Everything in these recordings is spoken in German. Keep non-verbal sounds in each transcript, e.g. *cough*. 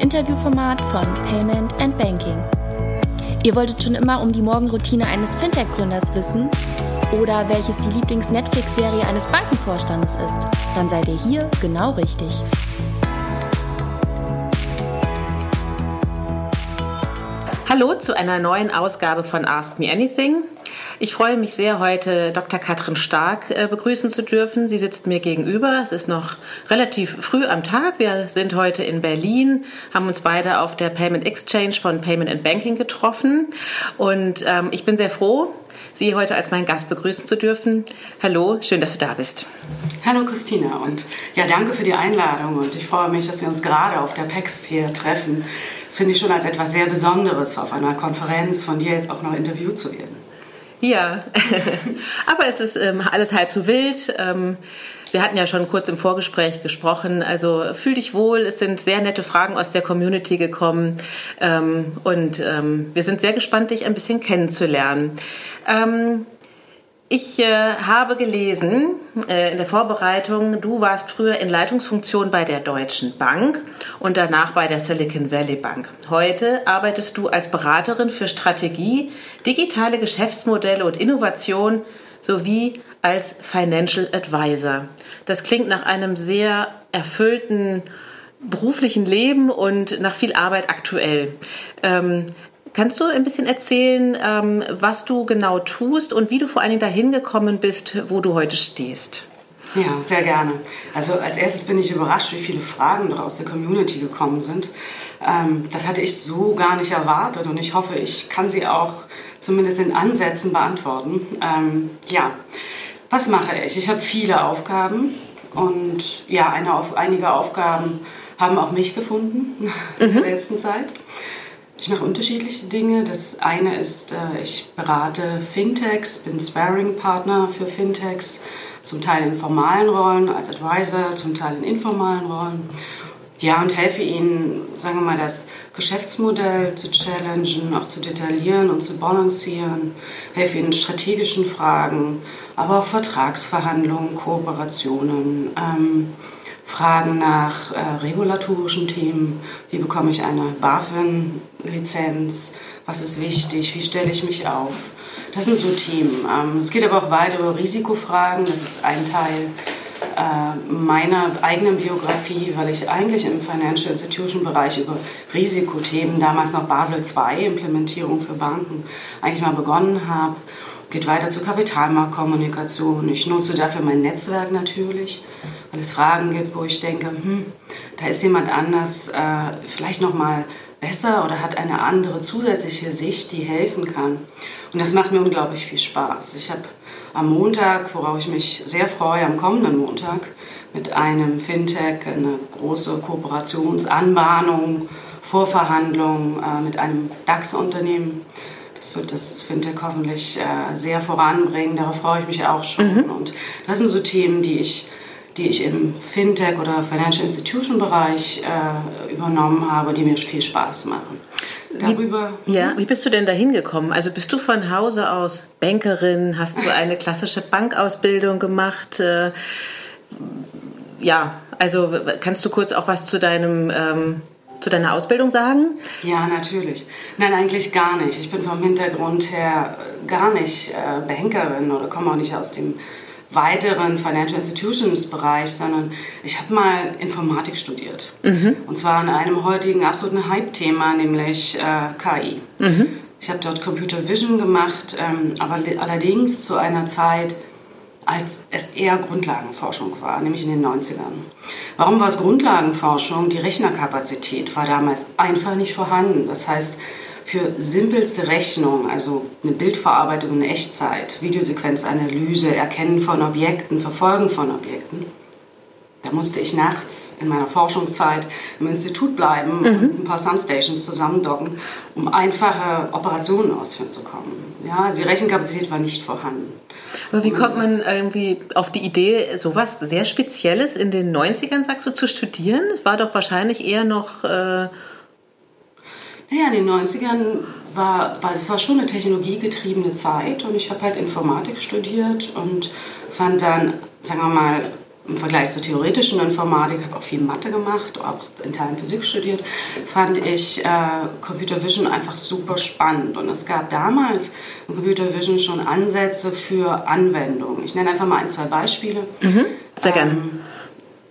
Interviewformat von Payment and Banking. Ihr wolltet schon immer um die Morgenroutine eines Fintech-Gründers wissen oder welches die Lieblings-Netflix-Serie eines Bankenvorstandes ist? Dann seid ihr hier genau richtig. Hallo zu einer neuen Ausgabe von Ask Me Anything. Ich freue mich sehr, heute Dr. Katrin Stark äh, begrüßen zu dürfen. Sie sitzt mir gegenüber. Es ist noch relativ früh am Tag. Wir sind heute in Berlin, haben uns beide auf der Payment Exchange von Payment and Banking getroffen. Und ähm, ich bin sehr froh, Sie heute als meinen Gast begrüßen zu dürfen. Hallo, schön, dass du da bist. Hallo Christina und ja, danke für die Einladung und ich freue mich, dass wir uns gerade auf der PEX hier treffen. Das finde ich schon als etwas sehr Besonderes, auf einer Konferenz von dir jetzt auch noch interviewt zu werden. Ja, aber es ist ähm, alles halb so wild. Ähm, wir hatten ja schon kurz im Vorgespräch gesprochen. Also fühl dich wohl. Es sind sehr nette Fragen aus der Community gekommen ähm, und ähm, wir sind sehr gespannt, dich ein bisschen kennenzulernen. Ich äh, habe gelesen äh, in der Vorbereitung, du warst früher in Leitungsfunktion bei der Deutschen Bank und danach bei der Silicon Valley Bank. Heute arbeitest du als Beraterin für Strategie, digitale Geschäftsmodelle und Innovation sowie als Financial Advisor. Das klingt nach einem sehr erfüllten beruflichen Leben und nach viel Arbeit aktuell. Ähm, Kannst du ein bisschen erzählen, ähm, was du genau tust und wie du vor allen Dingen dahin gekommen bist, wo du heute stehst? Ja, sehr gerne. Also als erstes bin ich überrascht, wie viele Fragen noch aus der Community gekommen sind. Ähm, das hatte ich so gar nicht erwartet und ich hoffe, ich kann sie auch zumindest in Ansätzen beantworten. Ähm, ja, was mache ich? Ich habe viele Aufgaben und ja, eine, einige Aufgaben haben auch mich gefunden *laughs* in der mhm. letzten Zeit. Ich mache unterschiedliche Dinge. Das eine ist, äh, ich berate Fintechs, bin Sparring-Partner für Fintechs, zum Teil in formalen Rollen als Advisor, zum Teil in informalen Rollen. Ja, und helfe ihnen, sagen wir mal, das Geschäftsmodell zu challengen, auch zu detaillieren und zu balancieren, helfe ihnen strategischen Fragen, aber auch Vertragsverhandlungen, Kooperationen. Ähm, Fragen nach äh, regulatorischen Themen. Wie bekomme ich eine BaFin-Lizenz? Was ist wichtig? Wie stelle ich mich auf? Das sind so Themen. Ähm, es geht aber auch weiter über Risikofragen. Das ist ein Teil äh, meiner eigenen Biografie, weil ich eigentlich im Financial Institution Bereich über Risikothemen, damals noch Basel II, Implementierung für Banken, eigentlich mal begonnen habe. Geht weiter zur Kapitalmarktkommunikation. Ich nutze dafür mein Netzwerk natürlich weil es Fragen gibt, wo ich denke, hm, da ist jemand anders äh, vielleicht noch mal besser oder hat eine andere zusätzliche Sicht, die helfen kann. Und das macht mir unglaublich viel Spaß. Ich habe am Montag, worauf ich mich sehr freue, am kommenden Montag, mit einem Fintech eine große Kooperationsanbahnung, Vorverhandlung äh, mit einem DAX-Unternehmen. Das wird das Fintech hoffentlich äh, sehr voranbringen. Darauf freue ich mich auch schon. Mhm. Und das sind so Themen, die ich die ich im Fintech oder Financial Institution Bereich äh, übernommen habe, die mir viel Spaß machen. Darüber, wie, ja, wie bist du denn da hingekommen? Also bist du von Hause aus Bankerin? Hast du eine klassische Bankausbildung gemacht? Äh, ja, also kannst du kurz auch was zu deinem ähm, zu deiner Ausbildung sagen? Ja, natürlich. Nein, eigentlich gar nicht. Ich bin vom Hintergrund her gar nicht äh, Bankerin oder komme auch nicht aus dem weiteren Financial Institutions Bereich, sondern ich habe mal Informatik studiert. Mhm. Und zwar an einem heutigen absoluten Hype-Thema, nämlich äh, KI. Mhm. Ich habe dort Computer Vision gemacht, ähm, aber allerdings zu einer Zeit, als es eher Grundlagenforschung war, nämlich in den 90ern. Warum war es Grundlagenforschung? Die Rechnerkapazität war damals einfach nicht vorhanden. Das heißt, für simpelste Rechnung, also eine Bildverarbeitung in Echtzeit, Videosequenzanalyse, Erkennen von Objekten, Verfolgen von Objekten, da musste ich nachts in meiner Forschungszeit im Institut bleiben mhm. und ein paar Sunstations zusammendocken, um einfache Operationen ausführen zu können. Ja, also die Rechenkapazität war nicht vorhanden. Aber wie kommt man irgendwie auf die Idee, sowas sehr Spezielles in den 90ern, sagst du, zu studieren? War doch wahrscheinlich eher noch... Äh naja, in den 90ern war, war es war schon eine technologiegetriebene Zeit und ich habe halt Informatik studiert und fand dann, sagen wir mal, im Vergleich zur theoretischen Informatik, habe auch viel Mathe gemacht, auch in Teilen Physik studiert, fand ich äh, Computer Vision einfach super spannend. Und es gab damals in Computer Vision schon Ansätze für Anwendungen. Ich nenne einfach mal ein, zwei Beispiele. Mhm, sehr gerne. Ähm,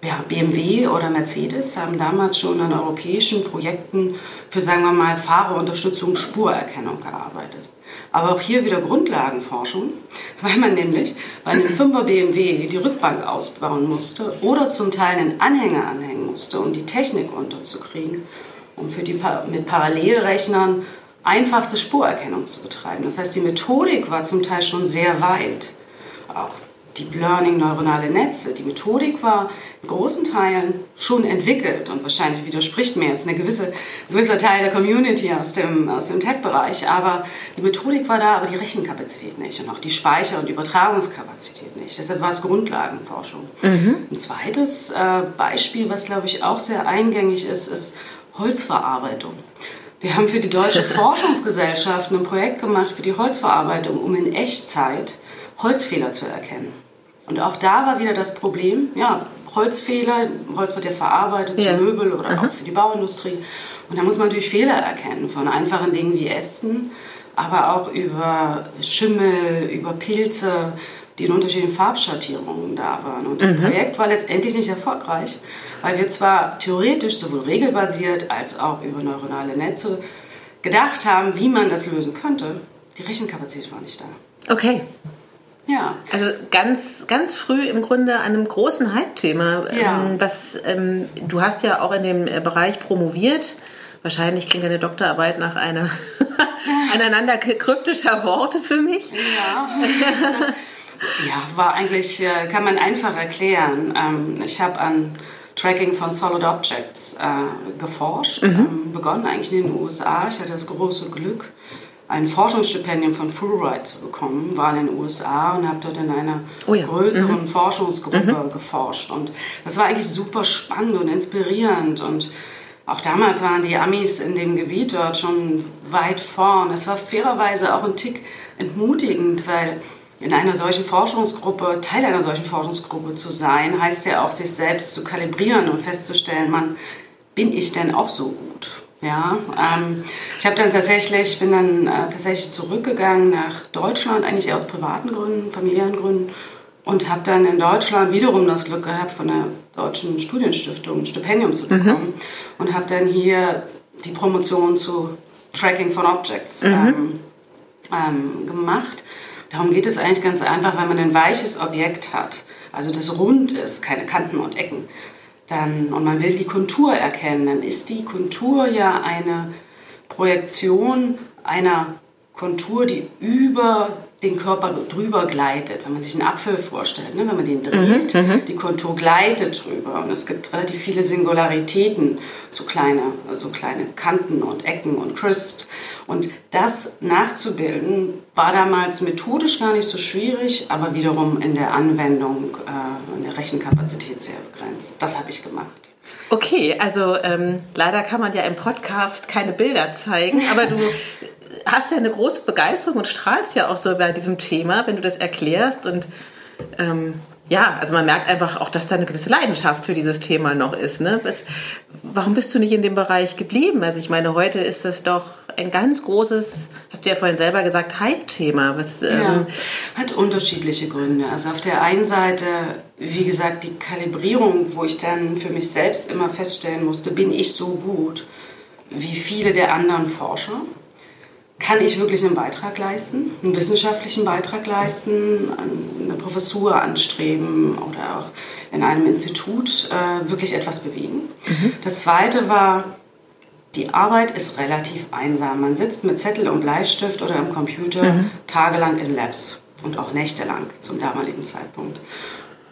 ja, BMW oder Mercedes haben damals schon an europäischen Projekten für, sagen wir mal, Fahrerunterstützung, Spurerkennung gearbeitet. Aber auch hier wieder Grundlagenforschung, *laughs* weil man nämlich bei einem 5er BMW die Rückbank ausbauen musste oder zum Teil einen Anhänger anhängen musste, um die Technik unterzukriegen, um für die mit Parallelrechnern einfachste Spurerkennung zu betreiben. Das heißt, die Methodik war zum Teil schon sehr weit. Auch Deep Learning, neuronale Netze. Die Methodik war großen Teilen schon entwickelt und wahrscheinlich widerspricht mir jetzt eine gewisse, ein gewisser Teil der Community aus dem, aus dem Tech-Bereich, aber die Methodik war da, aber die Rechenkapazität nicht und auch die Speicher- und Übertragungskapazität nicht. Deshalb war es Grundlagenforschung. Mhm. Ein zweites äh, Beispiel, was glaube ich auch sehr eingängig ist, ist Holzverarbeitung. Wir haben für die Deutsche *laughs* Forschungsgesellschaft ein Projekt gemacht für die Holzverarbeitung, um in Echtzeit Holzfehler zu erkennen. Und auch da war wieder das Problem, ja, Holzfehler, Holz wird ja verarbeitet ja. zu Möbel oder Aha. auch für die Bauindustrie. Und da muss man natürlich Fehler erkennen von einfachen Dingen wie Ästen, aber auch über Schimmel, über Pilze, die in unterschiedlichen Farbschattierungen da waren. Und das mhm. Projekt war letztendlich nicht erfolgreich, weil wir zwar theoretisch sowohl regelbasiert als auch über neuronale Netze gedacht haben, wie man das lösen könnte, die Rechenkapazität war nicht da. Okay. Ja. Also ganz, ganz früh im Grunde an einem großen Hype-Thema. Ja. Ähm, was, ähm, du hast ja auch in dem äh, Bereich promoviert. Wahrscheinlich klingt deine Doktorarbeit nach einer *laughs* aneinander kryptischer Worte für mich. Ja. *laughs* ja, war eigentlich, äh, kann man einfach erklären. Ähm, ich habe an Tracking von Solid Objects äh, geforscht, mhm. Ähm, begonnen eigentlich in den USA. Ich hatte das große Glück, ein Forschungsstipendium von Fulbright zu bekommen, war in den USA und habe dort in einer oh ja. größeren mhm. Forschungsgruppe mhm. geforscht. Und das war eigentlich super spannend und inspirierend. Und auch damals waren die Amis in dem Gebiet dort schon weit vorn. Es war fairerweise auch ein Tick entmutigend, weil in einer solchen Forschungsgruppe, Teil einer solchen Forschungsgruppe zu sein, heißt ja auch, sich selbst zu kalibrieren und festzustellen, man, bin ich denn auch so gut? Ja, ähm, ich habe dann tatsächlich, bin dann äh, tatsächlich zurückgegangen nach Deutschland, eigentlich aus privaten Gründen, familiären Gründen und habe dann in Deutschland wiederum das Glück gehabt, von der Deutschen Studienstiftung ein Stipendium zu bekommen mhm. und habe dann hier die Promotion zu Tracking von Objects mhm. ähm, ähm, gemacht. Darum geht es eigentlich ganz einfach, weil man ein weiches Objekt hat, also das rund ist, keine Kanten und Ecken dann, und man will die Kontur erkennen, dann ist die Kontur ja eine Projektion einer Kontur, die über den Körper drüber gleitet. Wenn man sich einen Apfel vorstellt, ne? wenn man den dreht, mhm, mhm, die Kontur gleitet drüber. Und es gibt relativ viele Singularitäten, so kleine, so kleine Kanten und Ecken und Crisps. Und das nachzubilden war damals methodisch gar nicht so schwierig, aber wiederum in der Anwendung, äh, in der Rechenkapazität sehr begrenzt. Das habe ich gemacht. Okay, also ähm, leider kann man ja im Podcast keine Bilder zeigen, aber du *laughs* hast ja eine große Begeisterung und strahlst ja auch so bei diesem Thema, wenn du das erklärst. Und ähm, ja, also man merkt einfach auch, dass da eine gewisse Leidenschaft für dieses Thema noch ist. Ne? Was, warum bist du nicht in dem Bereich geblieben? Also ich meine, heute ist das doch ein ganz großes, hast du ja vorhin selber gesagt, Hype-Thema. Was, ähm ja, hat unterschiedliche Gründe. Also auf der einen Seite, wie gesagt, die Kalibrierung, wo ich dann für mich selbst immer feststellen musste, bin ich so gut wie viele der anderen Forscher? Kann ich wirklich einen Beitrag leisten, einen wissenschaftlichen Beitrag leisten, eine Professur anstreben oder auch in einem Institut äh, wirklich etwas bewegen. Mhm. Das Zweite war, die Arbeit ist relativ einsam. Man sitzt mit Zettel und Bleistift oder im Computer mhm. tagelang in Labs und auch nächtelang zum damaligen Zeitpunkt.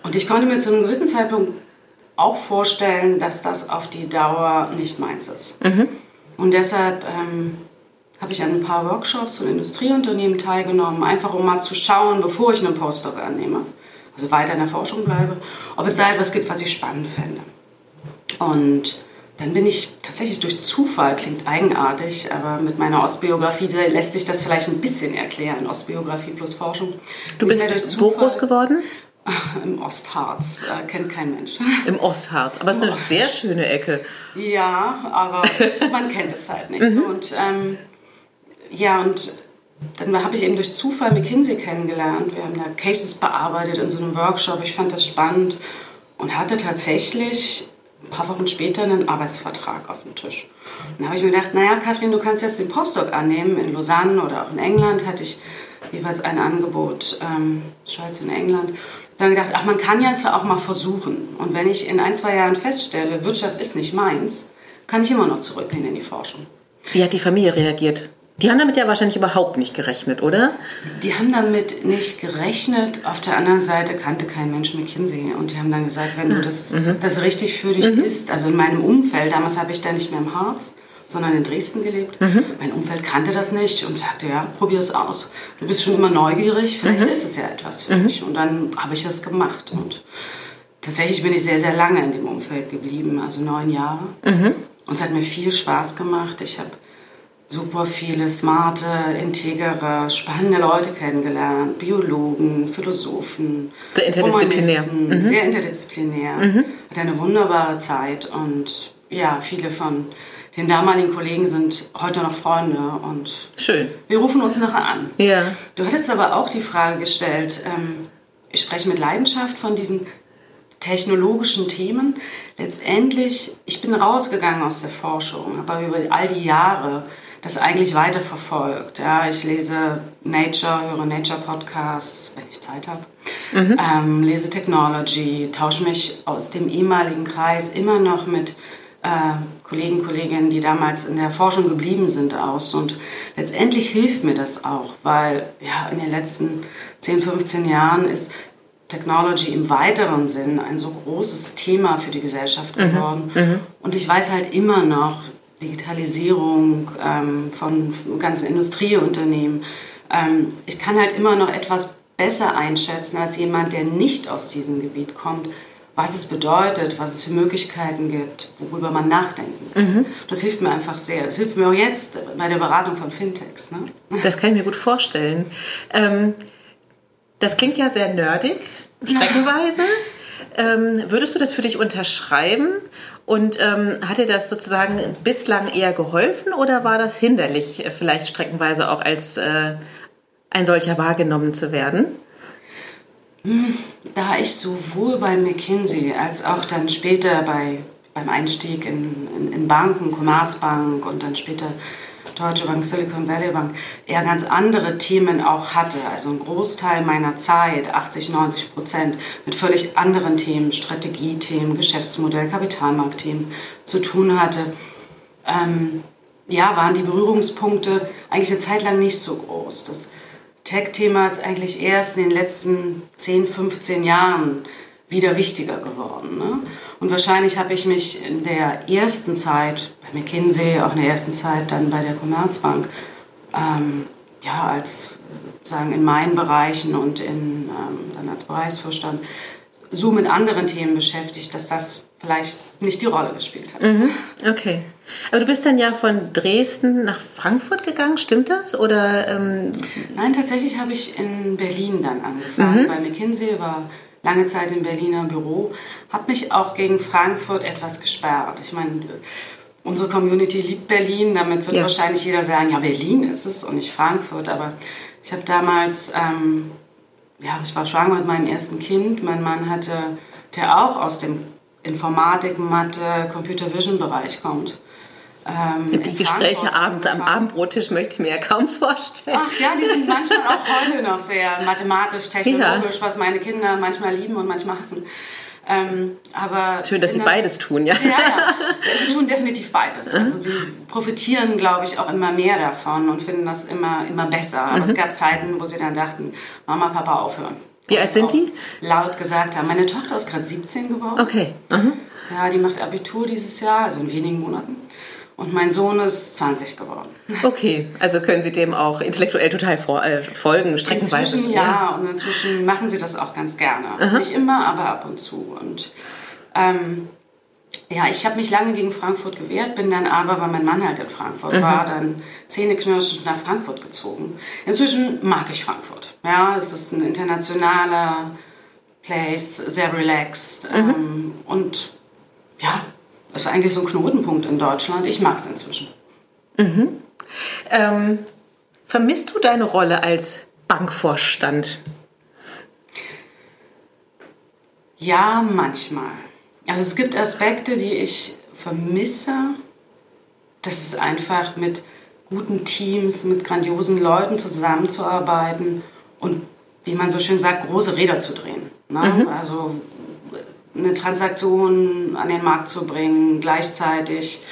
Und ich konnte mir zu einem gewissen Zeitpunkt auch vorstellen, dass das auf die Dauer nicht meins ist. Mhm. Und deshalb ähm, habe ich an ein paar Workshops von Industrieunternehmen teilgenommen, einfach um mal zu schauen, bevor ich einen Postdoc annehme, also weiter in der Forschung bleibe, ob es da etwas gibt, was ich spannend fände. Und dann bin ich tatsächlich durch Zufall, klingt eigenartig, aber mit meiner Ostbiografie lässt sich das vielleicht ein bisschen erklären, Ostbiografie plus Forschung. Du bist wo groß geworden? *laughs* Im Ostharz, äh, kennt kein Mensch. Im Ostharz, aber es ist eine sehr schöne Ecke. Ja, aber *laughs* man kennt es halt nicht so. Und ähm, ja, und dann habe ich eben durch Zufall McKinsey kennengelernt. Wir haben da Cases bearbeitet in so einem Workshop. Ich fand das spannend und hatte tatsächlich ein paar Wochen später einen Arbeitsvertrag auf dem Tisch. Und da habe ich mir gedacht, naja, Katrin, du kannst jetzt den Postdoc annehmen. In Lausanne oder auch in England hatte ich jeweils ein Angebot, ähm, Schweiz und England. Dann gedacht, ach, man kann jetzt auch mal versuchen. Und wenn ich in ein, zwei Jahren feststelle, Wirtschaft ist nicht meins, kann ich immer noch zurückgehen in die Forschung. Wie hat die Familie reagiert? Die haben damit ja wahrscheinlich überhaupt nicht gerechnet, oder? Die haben damit nicht gerechnet. Auf der anderen Seite kannte kein Mensch McKinsey. Und die haben dann gesagt, wenn du das, mhm. das richtig für dich mhm. ist, also in meinem Umfeld, damals habe ich da nicht mehr im Harz, sondern in Dresden gelebt. Mhm. Mein Umfeld kannte das nicht und sagte, ja, probier es aus. Du bist schon immer neugierig, vielleicht mhm. ist es ja etwas für dich. Und dann habe ich das gemacht. Und tatsächlich bin ich sehr, sehr lange in dem Umfeld geblieben, also neun Jahre. Mhm. Und es hat mir viel Spaß gemacht. Ich habe super viele smarte, integere, spannende Leute kennengelernt. Biologen, Philosophen. Sehr interdisziplinär. Mhm. Sehr interdisziplinär. Mhm. Hatte eine wunderbare Zeit und ja, viele von den damaligen Kollegen sind heute noch Freunde und schön. Wir rufen uns nachher an. Ja. Du hattest aber auch die Frage gestellt, ähm, ich spreche mit Leidenschaft von diesen technologischen Themen. Letztendlich, ich bin rausgegangen aus der Forschung, aber über all die Jahre das eigentlich weiterverfolgt. Ja, ich lese Nature, höre Nature-Podcasts, wenn ich Zeit habe, mhm. ähm, lese Technology, tausche mich aus dem ehemaligen Kreis immer noch mit äh, Kollegen, Kolleginnen, die damals in der Forschung geblieben sind, aus. Und letztendlich hilft mir das auch, weil ja, in den letzten 10, 15 Jahren ist Technology im weiteren Sinn ein so großes Thema für die Gesellschaft mhm. geworden. Mhm. Und ich weiß halt immer noch, Digitalisierung ähm, von ganzen Industrieunternehmen. Ähm, ich kann halt immer noch etwas besser einschätzen als jemand, der nicht aus diesem Gebiet kommt, was es bedeutet, was es für Möglichkeiten gibt, worüber man nachdenken kann. Mhm. Das hilft mir einfach sehr. Das hilft mir auch jetzt bei der Beratung von Fintechs. Ne? *laughs* Das kann ich mir gut vorstellen. Ähm, das klingt ja sehr nerdig, streckenweise. Ähm, würdest du das für dich unterschreiben? Und ähm, hat dir das sozusagen bislang eher geholfen oder war das hinderlich, äh, vielleicht streckenweise auch als äh, ein solcher wahrgenommen zu werden? Da ich sowohl bei McKinsey als auch dann später bei, beim Einstieg in, in, in Banken, Commerzbank und dann später Deutsche Bank, Silicon Valley Bank, eher ganz andere Themen auch hatte. Also ein Großteil meiner Zeit, 80, 90 Prozent, mit völlig anderen Themen, Strategiethemen, Geschäftsmodell, Kapitalmarktthemen zu tun hatte. Ähm, ja, waren die Berührungspunkte eigentlich eine Zeit lang nicht so groß. Das Tech-Thema ist eigentlich erst in den letzten 10, 15 Jahren wieder wichtiger geworden. Ne? Und wahrscheinlich habe ich mich in der ersten Zeit, bei McKinsey, auch in der ersten Zeit dann bei der Commerzbank, ähm, ja, als sagen in meinen Bereichen und in, ähm, dann als Bereichsvorstand, so mit anderen Themen beschäftigt, dass das vielleicht nicht die Rolle gespielt hat. Mhm, okay. Aber du bist dann ja von Dresden nach Frankfurt gegangen, stimmt das? Oder, ähm Nein, tatsächlich habe ich in Berlin dann angefangen. Mhm. Bei McKinsey war lange Zeit im Berliner Büro, habe mich auch gegen Frankfurt etwas gesperrt. Ich meine, unsere Community liebt Berlin, damit wird ja. wahrscheinlich jeder sagen, ja, Berlin ist es und nicht Frankfurt. Aber ich habe damals, ähm, ja, ich war schwanger mit meinem ersten Kind. Mein Mann hatte, der auch aus dem Informatik, Mathe, Computer Vision Bereich kommt. Ähm, die Gespräche abends am Abendbrottisch möchte ich mir ja kaum vorstellen. Ach ja, die sind manchmal auch *laughs* heute noch sehr mathematisch, technologisch, ja. was meine Kinder manchmal lieben und manchmal hassen. Ähm, aber Schön, dass sie beides tun, ja. *laughs* Ja, ja. Sie tun definitiv beides. Mhm. Also sie profitieren, glaube ich, auch immer mehr davon und finden das immer, immer besser. Aber mhm. es gab Zeiten, wo sie dann dachten, Mama, Papa, aufhören. Wie alt sind die? Laut gesagt haben. Meine Tochter ist gerade 17 geworden. Okay. Mhm. Ja, die macht Abitur dieses Jahr, also in wenigen Monaten. Und mein Sohn ist 20 geworden. Okay, also können Sie dem auch intellektuell total vor, äh, folgen, streckenweise? Inzwischen ja, ja, und inzwischen machen Sie das auch ganz gerne. Aha. Nicht immer, aber ab und zu. Und ähm, ja, ich habe mich lange gegen Frankfurt gewehrt, bin dann aber, weil mein Mann halt in Frankfurt mhm. war, dann zähneknirschend nach Frankfurt gezogen. Inzwischen mag ich Frankfurt. Ja, es ist ein internationaler Place, sehr relaxed. Ähm, und ja, ist eigentlich so ein Knotenpunkt in Deutschland. Ich mag es inzwischen. Mhm. Ähm, vermisst du deine Rolle als Bankvorstand? Ja, manchmal. Also es gibt Aspekte, die ich vermisse. Das ist einfach mit guten Teams, mit grandiosen Leuten zusammenzuarbeiten und, wie man so schön sagt, große Räder zu drehen. Ne? Mhm. Also eine Transaktion an den Markt zu bringen, gleichzeitig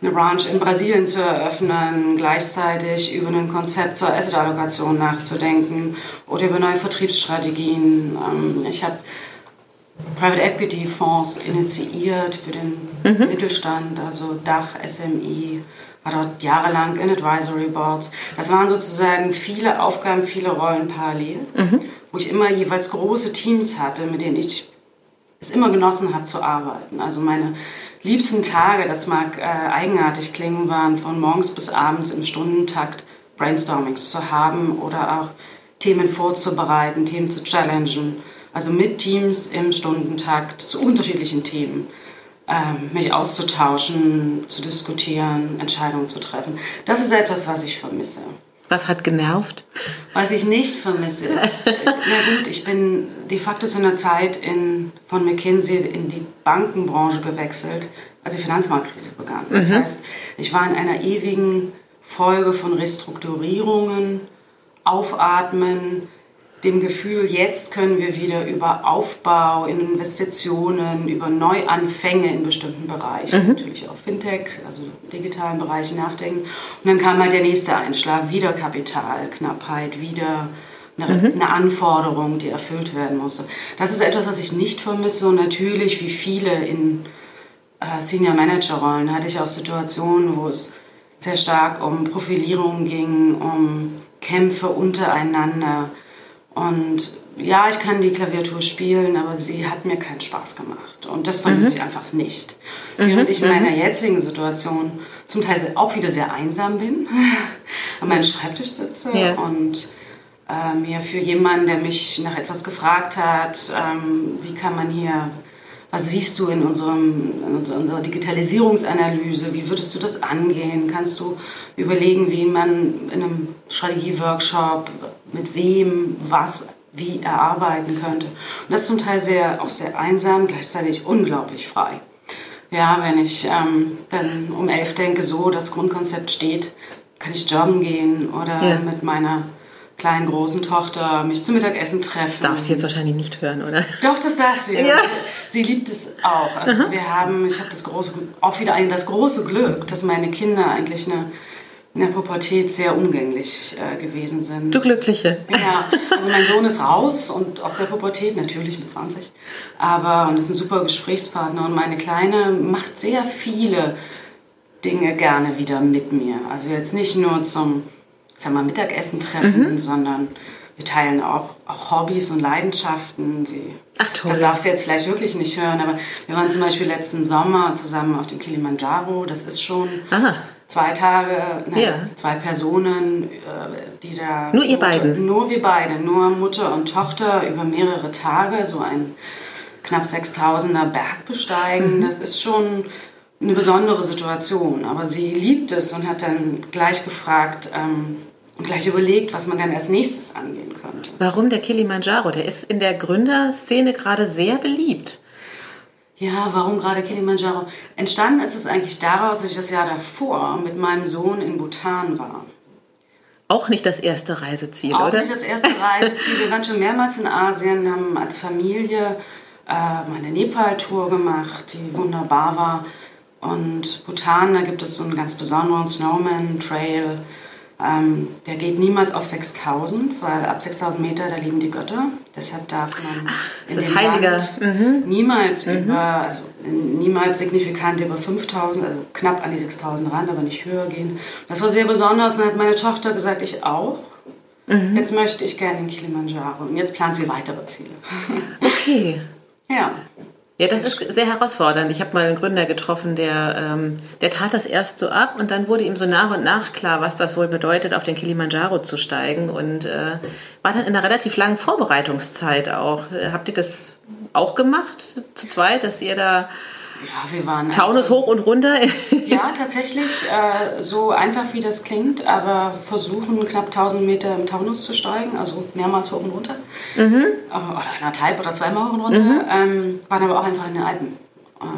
eine Ranch in Brasilien zu eröffnen, gleichzeitig über ein Konzept zur Asset-Allokation nachzudenken oder über neue Vertriebsstrategien. Ähm, ich habe Private Equity Fonds initiiert für den mhm. Mittelstand, also Dach, SMI, war dort jahrelang in Advisory Boards. Das waren sozusagen viele Aufgaben, viele Rollen parallel, mhm. wo ich immer jeweils große Teams hatte, mit denen ich es immer genossen habe zu arbeiten. Also meine liebsten Tage, das mag äh, eigenartig klingen, waren von morgens bis abends im Stundentakt Brainstormings zu haben oder auch Themen vorzubereiten, Themen zu challengen. Also mit Teams im Stundentakt zu unterschiedlichen Themen. Ähm, mich auszutauschen, zu diskutieren, Entscheidungen zu treffen. Das ist etwas, was ich vermisse. Was hat genervt? Was ich nicht vermisse ist, na gut, ich bin de facto zu einer Zeit in, von McKinsey in die Bankenbranche gewechselt, als die Finanzmarktkrise begann. Das mhm. heißt, ich war in einer ewigen Folge von Restrukturierungen, Aufatmen, dem Gefühl, jetzt können wir wieder über Aufbau, Investitionen, über Neuanfänge in bestimmten Bereichen, mhm. natürlich auch Fintech, also digitalen Bereichen nachdenken. Und dann kam halt der nächste Einschlag, wieder Kapitalknappheit, wieder eine, mhm. eine, Anforderung, die erfüllt werden musste. Das ist etwas, was ich nicht vermisse und natürlich, wie viele in äh, Senior Manager Rollen, hatte ich auch Situationen, wo es sehr stark um Profilierung ging, um Kämpfe untereinander und ja, ich kann die Klaviatur spielen, aber sie hat mir keinen Spaß gemacht. Und das fand mhm. ich einfach nicht. Mhm. Während ich in meiner mhm. jetzigen Situation zum Teil auch wieder sehr einsam bin, *laughs* an meinem Schreibtisch sitze ja. und äh, mir für jemanden, der mich nach etwas gefragt hat, ähm, wie kann man hier, was siehst du in, unserem, in unserer Digitalisierungsanalyse, wie würdest du das angehen? Kannst du überlegen, wie man in einem Strategieworkshop mit wem, was, wie erarbeiten könnte. Und das ist zum Teil sehr, auch sehr einsam, gleichzeitig unglaublich frei. Ja, wenn ich ähm, dann um elf denke, so das Grundkonzept steht, kann ich joggen gehen oder ja. mit meiner kleinen, großen Tochter mich zum Mittagessen treffen. Das darf sie jetzt wahrscheinlich nicht hören, oder? Doch, das darf sie. Ja. Sie liebt es auch. Also Aha. wir haben, ich habe das große, auch wieder ein, das große Glück, dass meine Kinder eigentlich eine in der Pubertät sehr umgänglich äh, gewesen sind. Du Glückliche. Ja, also mein Sohn ist raus und aus der Pubertät, natürlich mit 20, aber und ist ein super Gesprächspartner und meine Kleine macht sehr viele Dinge gerne wieder mit mir. Also jetzt nicht nur zum sag mal, Mittagessen treffen, mhm. sondern wir teilen auch, auch Hobbys und Leidenschaften. Sie, Ach toll. Das darf sie jetzt vielleicht wirklich nicht hören, aber wir waren zum Beispiel letzten Sommer zusammen auf dem Kilimanjaro. Das ist schon Aha zwei Tage, nein, ja. zwei Personen, äh, die da. Nur ihr beiden? Nur wir beide, nur Mutter und Tochter über mehrere Tage, so ein knapp 6000er Berg besteigen. Mhm. Das ist schon eine besondere Situation. Aber sie liebt es und hat dann gleich gefragt, ähm, und gleich überlegt, was man dann als nächstes angehen könnte. Warum der Kilimanjaro? Der ist in der Gründerszene gerade sehr beliebt. Ja, warum gerade Kilimanjaro? Entstanden ist es eigentlich daraus, dass ich das Jahr davor mit meinem Sohn in Bhutan war. Auch nicht das erste Reiseziel, Auch oder? Auch nicht das erste Reiseziel. Wir waren schon mehrmals in Asien, haben als Familie äh, meine Nepal-Tour gemacht, die wunderbar war. Und Bhutan, da gibt es so einen ganz besonderen Snowman-Trail ähm, der geht niemals auf 6000, weil ab 6000 Meter, da liegen die Götter. Deshalb darf man Ach, in das heiliger. Mhm. niemals mhm. über, also niemals signifikant über 5000, also knapp an die 6000 ran, aber nicht höher gehen. Das war sehr besonders und dann hat meine Tochter gesagt, ich auch. Mhm. Jetzt möchte ich gerne in Kilimanjaro und jetzt plant sie weitere Ziele. Okay. *laughs* ja. Ja, das ist sehr herausfordernd. Ich habe mal einen Gründer getroffen, der, ähm, der tat das erst so ab und dann wurde ihm so nach und nach klar, was das wohl bedeutet, auf den Kilimanjaro zu steigen und äh, war dann in einer relativ langen Vorbereitungszeit auch. Äh, habt ihr das auch gemacht zu zweit, dass ihr da ja, wir waren. Taunus also, hoch und runter? *laughs* ja, tatsächlich. Äh, so einfach wie das klingt, aber versuchen knapp 1000 Meter im Taunus zu steigen, also mehrmals hoch und runter. Mhm. Äh, oder anderthalb oder zweimal hoch und runter. Mhm. Ähm, waren aber auch einfach in den Alpen.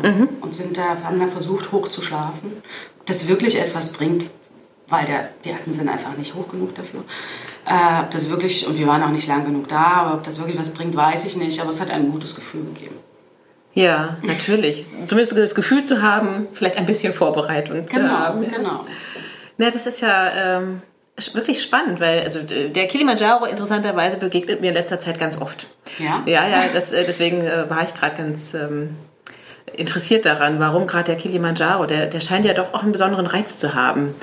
Äh, mhm. Und sind da, haben dann versucht, hoch zu schlafen. Das wirklich etwas bringt, weil der, die Alpen sind einfach nicht hoch genug dafür. Äh, ob das wirklich, und wir waren auch nicht lang genug da, aber ob das wirklich was bringt, weiß ich nicht. Aber es hat ein gutes Gefühl gegeben. Ja, natürlich. Zumindest das Gefühl zu haben, vielleicht ein bisschen Vorbereitung genau, zu haben. Genau, genau. Na, das ist ja ähm, wirklich spannend, weil also der Kilimanjaro interessanterweise begegnet mir in letzter Zeit ganz oft. Ja? Ja, ja, das, äh, deswegen äh, war ich gerade ganz ähm, interessiert daran, warum gerade der Kilimanjaro, der, der scheint ja doch auch einen besonderen Reiz zu haben.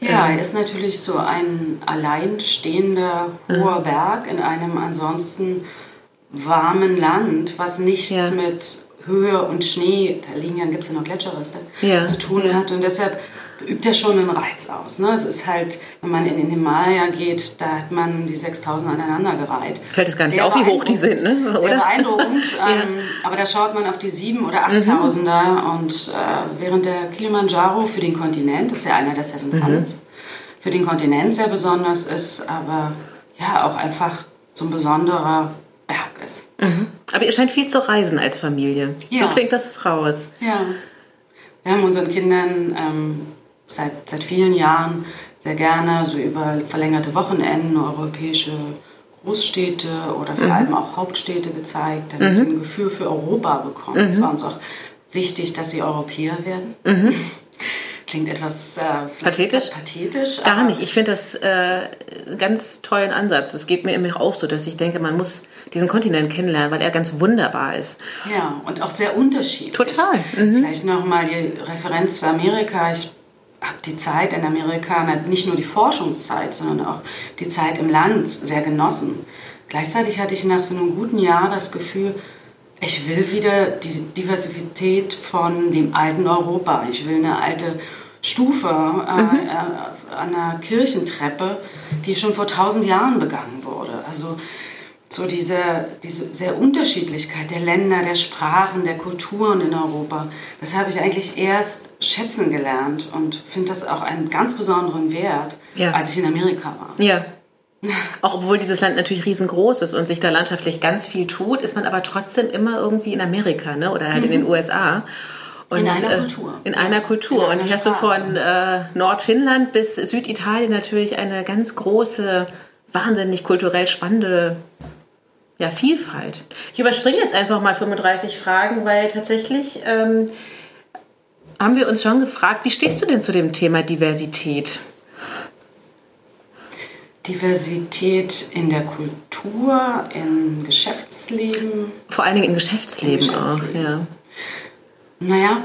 Ja, ähm, er ist natürlich so ein alleinstehender hoher mhm. Berg in einem ansonsten warmen Land, was nichts ja. mit Höhe und Schnee, da liegen ja, gibt es ja noch Gletscherreste, ja. zu tun ja. hat. Und deshalb übt er schon einen Reiz aus. Ne? Es ist halt, wenn man in den Himalaya geht, da hat man die 6000 aneinander gereiht. Fällt es gar nicht auf, wie hoch die sind, ne? Oder? Sehr beeindruckend. *laughs* ähm, aber da schaut man auf die 7 oder 8000er mhm. und äh, während der Kilimanjaro für den Kontinent, das ist ja einer der Seven mhm. Summits, mhm. für den Kontinent sehr besonders ist, aber ja auch einfach so ein besonderer Berg ist. Mhm. Aber ihr scheint viel zu reisen als Familie. Ja. So klingt das raus. Ja. Wir haben unseren Kindern ähm, seit, seit vielen Jahren sehr gerne so über verlängerte Wochenenden europäische Großstädte oder vor mhm. allem auch Hauptstädte gezeigt, damit mhm. sie ein Gefühl für Europa bekommen. Es mhm. war uns auch wichtig, dass sie Europäer werden. Klingt etwas äh, pathetisch. pathetisch Gar nicht. Ich finde das äh, einen ganz tollen Ansatz. Es geht mir immer auch so, dass ich denke, man muss diesen Kontinent kennenlernen, weil er ganz wunderbar ist. Ja, und auch sehr unterschiedlich. Total. Mhm. Vielleicht nochmal die Referenz zu Amerika. Ich habe die Zeit in Amerika, nicht nur die Forschungszeit, sondern auch die Zeit im Land sehr genossen. Gleichzeitig hatte ich nach so einem guten Jahr das Gefühl, ich will wieder die Diversität von dem alten Europa. Ich will eine alte Stufe äh, mhm. äh, an einer Kirchentreppe, die schon vor tausend Jahren begangen wurde. Also so diese, diese sehr Unterschiedlichkeit der Länder, der Sprachen, der Kulturen in Europa, das habe ich eigentlich erst schätzen gelernt und finde das auch einen ganz besonderen Wert, ja. als ich in Amerika war. Ja. *laughs* Auch obwohl dieses Land natürlich riesengroß ist und sich da landschaftlich ganz viel tut, ist man aber trotzdem immer irgendwie in Amerika ne? oder halt mhm. in den USA. Und, in einer äh, Kultur. In einer Kultur. In und hier hast du von äh, Nordfinnland bis Süditalien natürlich eine ganz große, wahnsinnig kulturell spannende ja, Vielfalt. Ich überspringe jetzt einfach mal 35 Fragen, weil tatsächlich ähm, haben wir uns schon gefragt, wie stehst du denn zu dem Thema Diversität? Diversität in der Kultur, im Geschäftsleben. Vor allen Dingen im Geschäftsleben, im Geschäftsleben. auch, ja. Naja,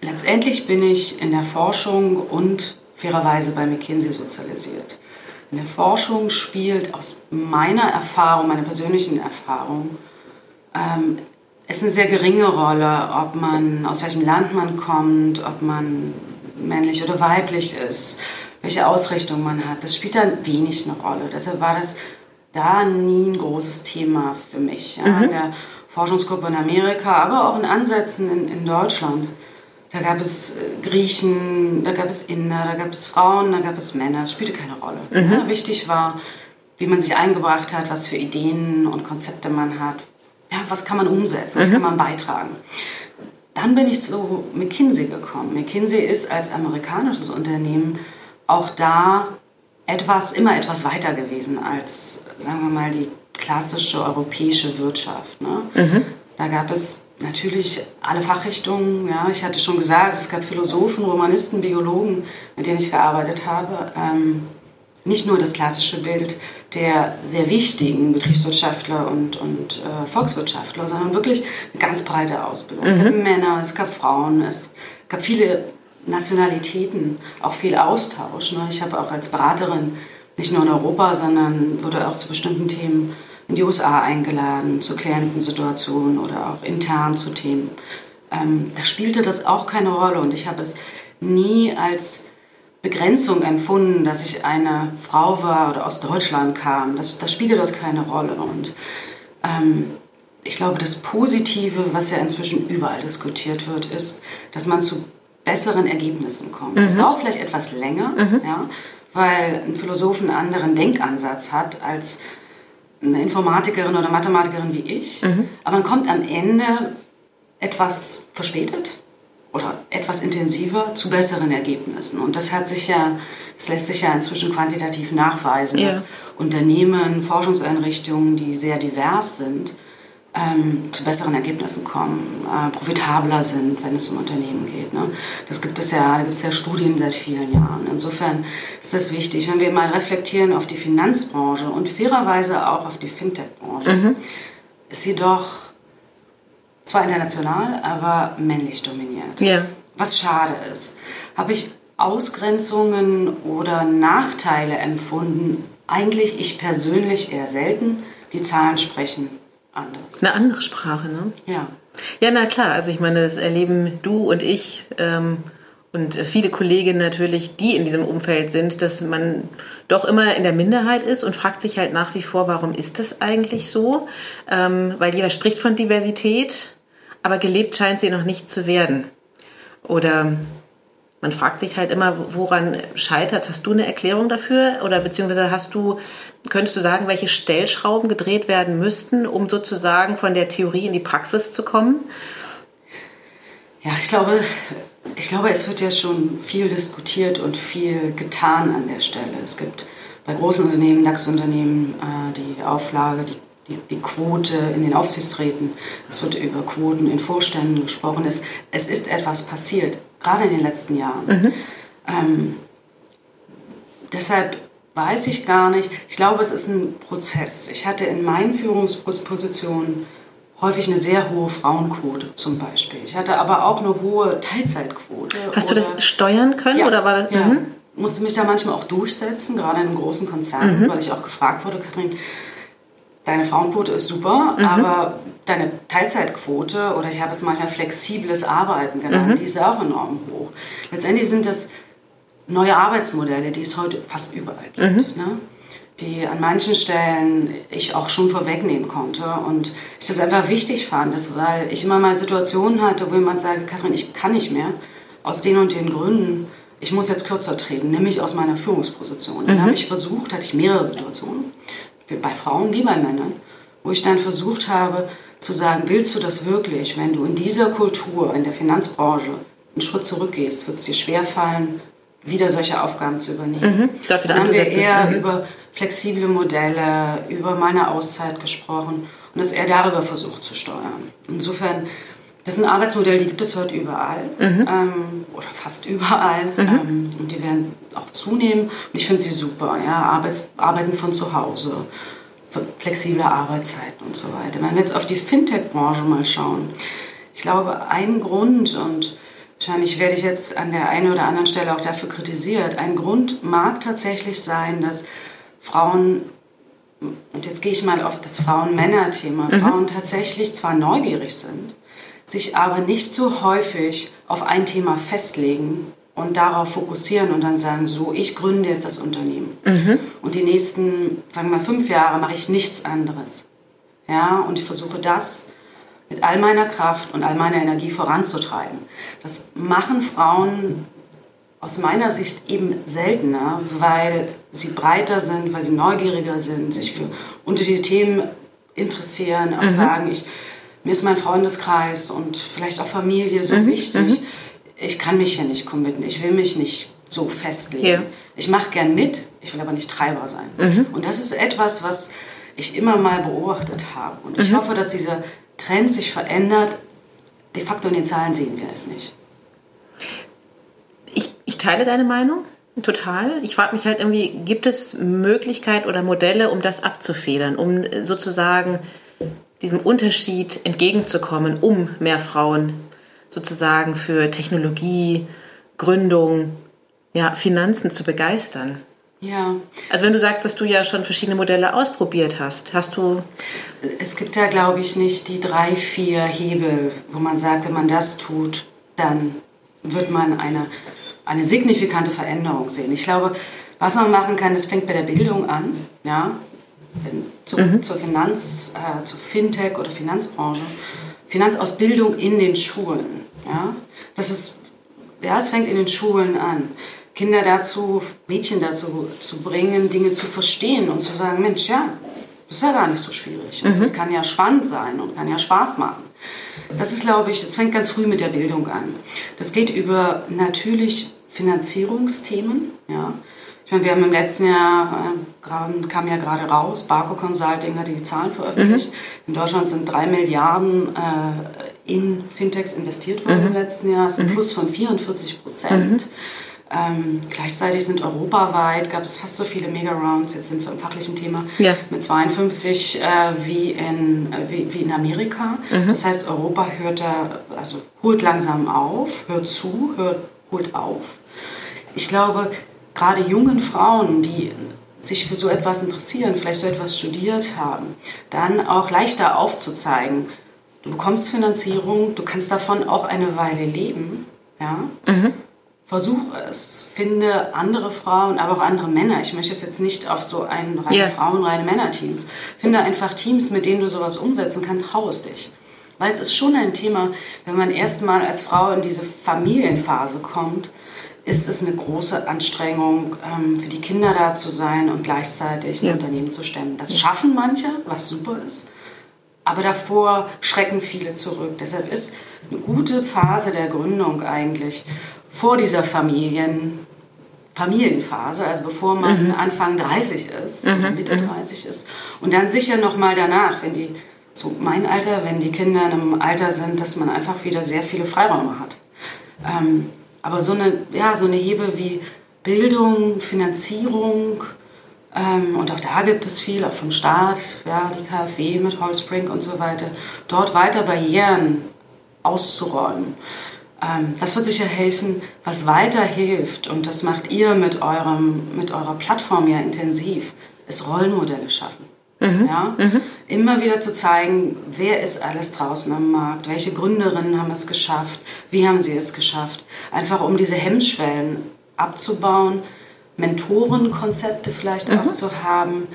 letztendlich bin ich in der Forschung und fairerweise bei McKinsey sozialisiert. In der Forschung spielt aus meiner Erfahrung, meiner persönlichen Erfahrung, ähm, ist eine sehr geringe Rolle, ob man aus welchem Land man kommt, ob man männlich oder weiblich ist, welche Ausrichtung man hat. Das spielt da wenig eine Rolle. Deshalb war das da nie ein großes Thema für mich. Ja. Mhm. Forschungsgruppe in Amerika, aber auch in Ansätzen in, in Deutschland. Da gab es äh, Griechen, da gab es Inder, da gab es Frauen, da gab es Männer. Es spielte keine Rolle. Mhm. Ja, wichtig war, wie man sich eingebracht hat, was für Ideen und Konzepte man hat. Ja, was kann man umsetzen, was mhm. kann man beitragen. Dann bin ich zu McKinsey gekommen. McKinsey ist als amerikanisches Unternehmen auch da etwas, immer etwas weiter gewesen als, sagen wir mal, die klassische europäische Wirtschaft. Ne? Mhm. Da gab es natürlich alle Fachrichtungen. Ja. Ich hatte schon gesagt, es gab Philosophen, Romanisten, Biologen, mit denen ich gearbeitet habe. Ähm, nicht nur das klassische Bild der sehr wichtigen Betriebswirtschaftler und, und äh, Volkswirtschaftler, sondern wirklich eine ganz breite Ausbildung. Mhm. Es gab Männer, es gab Frauen, es gab viele Nationalitäten, auch viel Austausch. Ne. Ich habe auch als Beraterin nicht nur in Europa, sondern wurde auch zu bestimmten Themen in die USA eingeladen zu Klientensituationen oder auch intern zu Themen. Ähm, da spielte das auch keine Rolle und ich habe es nie als Begrenzung empfunden, dass ich eine Frau war oder aus Deutschland kam. Das, das spielte dort keine Rolle. Und ähm, ich glaube, das Positive, was ja inzwischen überall diskutiert wird, ist, dass man zu besseren Ergebnissen kommt. Mhm. Das dauert vielleicht etwas länger, mhm. ja, weil ein Philosoph einen anderen Denkansatz hat als eine Informatikerin oder Mathematikerin wie ich. Mhm. Aber man kommt am Ende etwas verspätet oder etwas intensiver zu besseren Ergebnissen. Und das hat sich ja, das lässt sich ja inzwischen quantitativ nachweisen, ja. dass Unternehmen, Forschungseinrichtungen, die sehr divers sind, ähm, zu besseren Ergebnissen kommen, äh, profitabler sind, wenn es um Unternehmen geht. Ne? Das gibt es ja, da gibt es ja Studien seit vielen Jahren. Insofern ist das wichtig. Wenn wir mal reflektieren auf die Finanzbranche und fairerweise auch auf die Fintech-Branche, mhm. ist sie doch zwar international, aber männlich dominiert. Ja. Was schade ist. Habe ich Ausgrenzungen oder Nachteile empfunden? Eigentlich ich persönlich eher selten. Die Zahlen sprechen anders. Eine andere Sprache, ne? Ja. Ja, na klar. Also ich meine, das erleben du und ich ähm, und viele Kolleginnen natürlich, die in diesem Umfeld sind, dass man doch immer in der Minderheit ist und fragt sich halt nach wie vor, warum ist das eigentlich so? Ähm, weil jeder spricht von Diversität, aber gelebt scheint sie noch nicht zu werden. Oder man fragt sich halt immer, woran scheitert Hast du eine Erklärung dafür? Oder beziehungsweise hast du, könntest du sagen, welche Stellschrauben gedreht werden müssten, um sozusagen von der Theorie in die Praxis zu kommen? Ja, ich glaube, ich glaube, es wird ja schon viel diskutiert und viel getan an der Stelle. Es gibt bei großen Unternehmen, DAX-Unternehmen, äh, die Auflage, die die, die Quote in den Aufsichtsräten, es wird über Quoten in Vorständen gesprochen. Es, es ist etwas passiert, gerade in den letzten Jahren. Mhm. Ähm, deshalb weiß ich gar nicht, ich glaube, es ist ein Prozess. Ich hatte in meinen Führungspositionen häufig eine sehr hohe Frauenquote zum Beispiel. Ich hatte aber auch eine hohe Teilzeitquote. Hast oder, du das steuern können ja, oder war das? Ja. Mhm. Musste mich da manchmal auch durchsetzen, gerade in einem großen Konzern, mhm. weil ich auch gefragt wurde, Kathrin, deine Frauenquote ist super, mhm. aber deine Teilzeitquote oder ich habe es manchmal flexibles Arbeiten genannt, mhm. die ist auch enorm hoch. Letztendlich sind das neue Arbeitsmodelle, die es heute fast überall gibt. Mhm. Ne? die an manchen Stellen ich auch schon vorwegnehmen konnte und ich das einfach wichtig fand, dass, weil ich immer mal Situationen hatte, wo jemand sagt, Kathrin, ich kann nicht mehr, aus den und den Gründen, ich muss jetzt kürzer treten, nämlich aus meiner Führungsposition. Mhm. Dann habe ich versucht, hatte ich mehrere Situationen, bei Frauen wie bei Männern, wo ich dann versucht habe zu sagen, willst du das wirklich, wenn du in dieser Kultur, in der Finanzbranche einen Schritt zurückgehst, wird es dir schwerfallen, wieder solche Aufgaben zu übernehmen. Mhm, wieder dann haben wir eher mhm. über flexible Modelle, über meine Auszeit gesprochen und es eher darüber versucht zu steuern. Insofern, das ist ein Arbeitsmodell, die gibt es heute überall mhm. ähm, oder fast überall mhm. ähm, und die werden auch zunehmen und ich finde sie super. Ja? Arbeits Arbeiten von zu Hause, flexible Arbeitszeiten und so weiter. Wenn wir jetzt auf die Fintech-Branche mal schauen, ich glaube, ein Grund und wahrscheinlich werde ich jetzt an der einen oder anderen Stelle auch dafür kritisiert, ein Grund mag tatsächlich sein, dass Frauen und jetzt gehe ich mal auf das Frauen-Männer-Thema, mhm. Frauen tatsächlich zwar neugierig sind, sich aber nicht so häufig auf ein Thema festlegen und darauf fokussieren und dann sagen, so, ich gründe jetzt das Unternehmen. Mhm. Und die nächsten, sagen wir mal, fünf Jahre mache ich nichts anderes. Ja, und ich versuche das mit all meiner Kraft und all meiner Energie voranzutreiben. Das machen Frauen aus meiner Sicht eben seltener, weil sie breiter sind, weil sie neugieriger sind, sich für unterschiedliche Themen interessieren, auch mhm. sagen, ich mir ist mein Freundeskreis und vielleicht auch Familie so mhm. wichtig. Mhm. Ich kann mich hier nicht committen, ich will mich nicht so festlegen. Ja. Ich mache gern mit, ich will aber nicht Treiber sein. Mhm. Und das ist etwas, was ich immer mal beobachtet habe. Und ich mhm. hoffe, dass dieser Trend sich verändert. De facto in den Zahlen sehen wir es nicht. Ich, ich teile deine Meinung total. Ich frage mich halt irgendwie, gibt es Möglichkeiten oder Modelle, um das abzufedern, um sozusagen diesem Unterschied entgegenzukommen, um mehr Frauen sozusagen für Technologie, Gründung, ja, Finanzen zu begeistern. Ja. Also wenn du sagst, dass du ja schon verschiedene Modelle ausprobiert hast, hast du... Es gibt ja, glaube ich, nicht die drei, vier Hebel, wo man sagt, wenn man das tut, dann wird man eine, eine signifikante Veränderung sehen. Ich glaube, was man machen kann, das fängt bei der Bildung an, ja, zu, mhm. zur Finanz, äh, zur Fintech oder Finanzbranche, Finanzausbildung in den Schulen, ja, das ist, ja, es fängt in den Schulen an. Kinder dazu, Mädchen dazu zu bringen, Dinge zu verstehen und zu sagen, Mensch, ja, das ist ja gar nicht so schwierig. Und mhm. das kann ja spannend sein und kann ja Spaß machen. Das ist, glaube ich, das fängt ganz früh mit der Bildung an. Das geht über natürlich Finanzierungsthemen. Ja. Ich meine, wir haben im letzten Jahr, äh, kam ja gerade raus, Barco Consulting hat die Zahlen veröffentlicht. Mhm. In Deutschland sind drei Milliarden äh, in Fintechs investiert worden mhm. im letzten Jahr. Das ist ein mhm. Plus von 44 Prozent. Mhm. Ähm, gleichzeitig sind europaweit, gab es fast so viele Mega-Rounds, jetzt sind wir im fachlichen Thema, ja. mit 52 äh, wie, in, äh, wie, wie, in Amerika. Mhm. Das heißt, Europa hört da, also holt langsam auf, hört zu, hört, holt auf. Ich glaube, gerade jungen Frauen, die sich für so etwas interessieren, vielleicht so etwas studiert haben, dann auch leichter aufzuzeigen, du bekommst Finanzierung, du kannst davon auch eine Weile leben, ja. Mhm versuche es, finde andere Frauen, aber auch andere Männer. Ich möchte es jetzt nicht auf so ein reine yeah. Frauen, reine Männer-Teams. Finde einfach Teams, mit denen du sowas umsetzen kannst, trau es dich. Weil es ist schon ein Thema, wenn man erstmal als Frau in diese Familienphase kommt, ist es eine große Anstrengung, ähm, für die Kinder da zu sein und gleichzeitig ein ja. Unternehmen zu stemmen. Das schaffen manche, was super ist. Aber davor schrecken viele zurück. Deshalb ist eine gute Phase der Gründung eigentlich vor dieser Familien, Familienphase, also bevor man mhm. Anfang 30 ist, mhm. Mitte 30 mhm. ist. Und dann sicher nochmal danach, wenn die, so mein Alter, wenn die Kinder in einem Alter sind, dass man einfach wieder sehr viele Freiräume hat. Ähm, aber so eine, ja, so eine Hebe wie Bildung, Finanzierung, ähm, und auch da gibt es viel, auch vom Staat, ja, die KfW mit Holzbrink und so weiter, dort weiter Barrieren auszuräumen. Ähm, das wird sicher helfen, was weiter hilft, und das macht ihr mit, eurem, mit eurer Plattform ja intensiv, ist Rollenmodelle schaffen. Mhm. Ja? Mhm. Immer wieder zu zeigen, wer ist alles draußen am Markt, welche Gründerinnen haben es geschafft, wie haben sie es geschafft. Einfach um diese Hemmschwellen abzubauen, Mentorenkonzepte vielleicht mhm. auch zu haben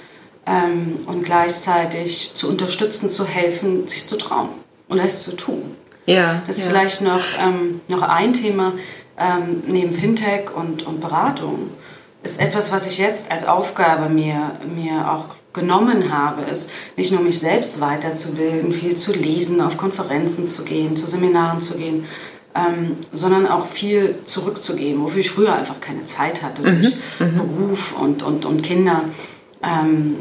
ähm, und gleichzeitig zu unterstützen, zu helfen, sich zu trauen und es zu tun. Ja, das ist ja. vielleicht noch, ähm, noch ein Thema ähm, neben Fintech und, und Beratung. Ist etwas, was ich jetzt als Aufgabe mir, mir auch genommen habe, ist nicht nur mich selbst weiterzubilden, viel zu lesen, auf Konferenzen zu gehen, zu Seminaren zu gehen, ähm, sondern auch viel zurückzugeben, wofür ich früher einfach keine Zeit hatte, mhm. durch mhm. Beruf und, und, und Kinder. Ähm,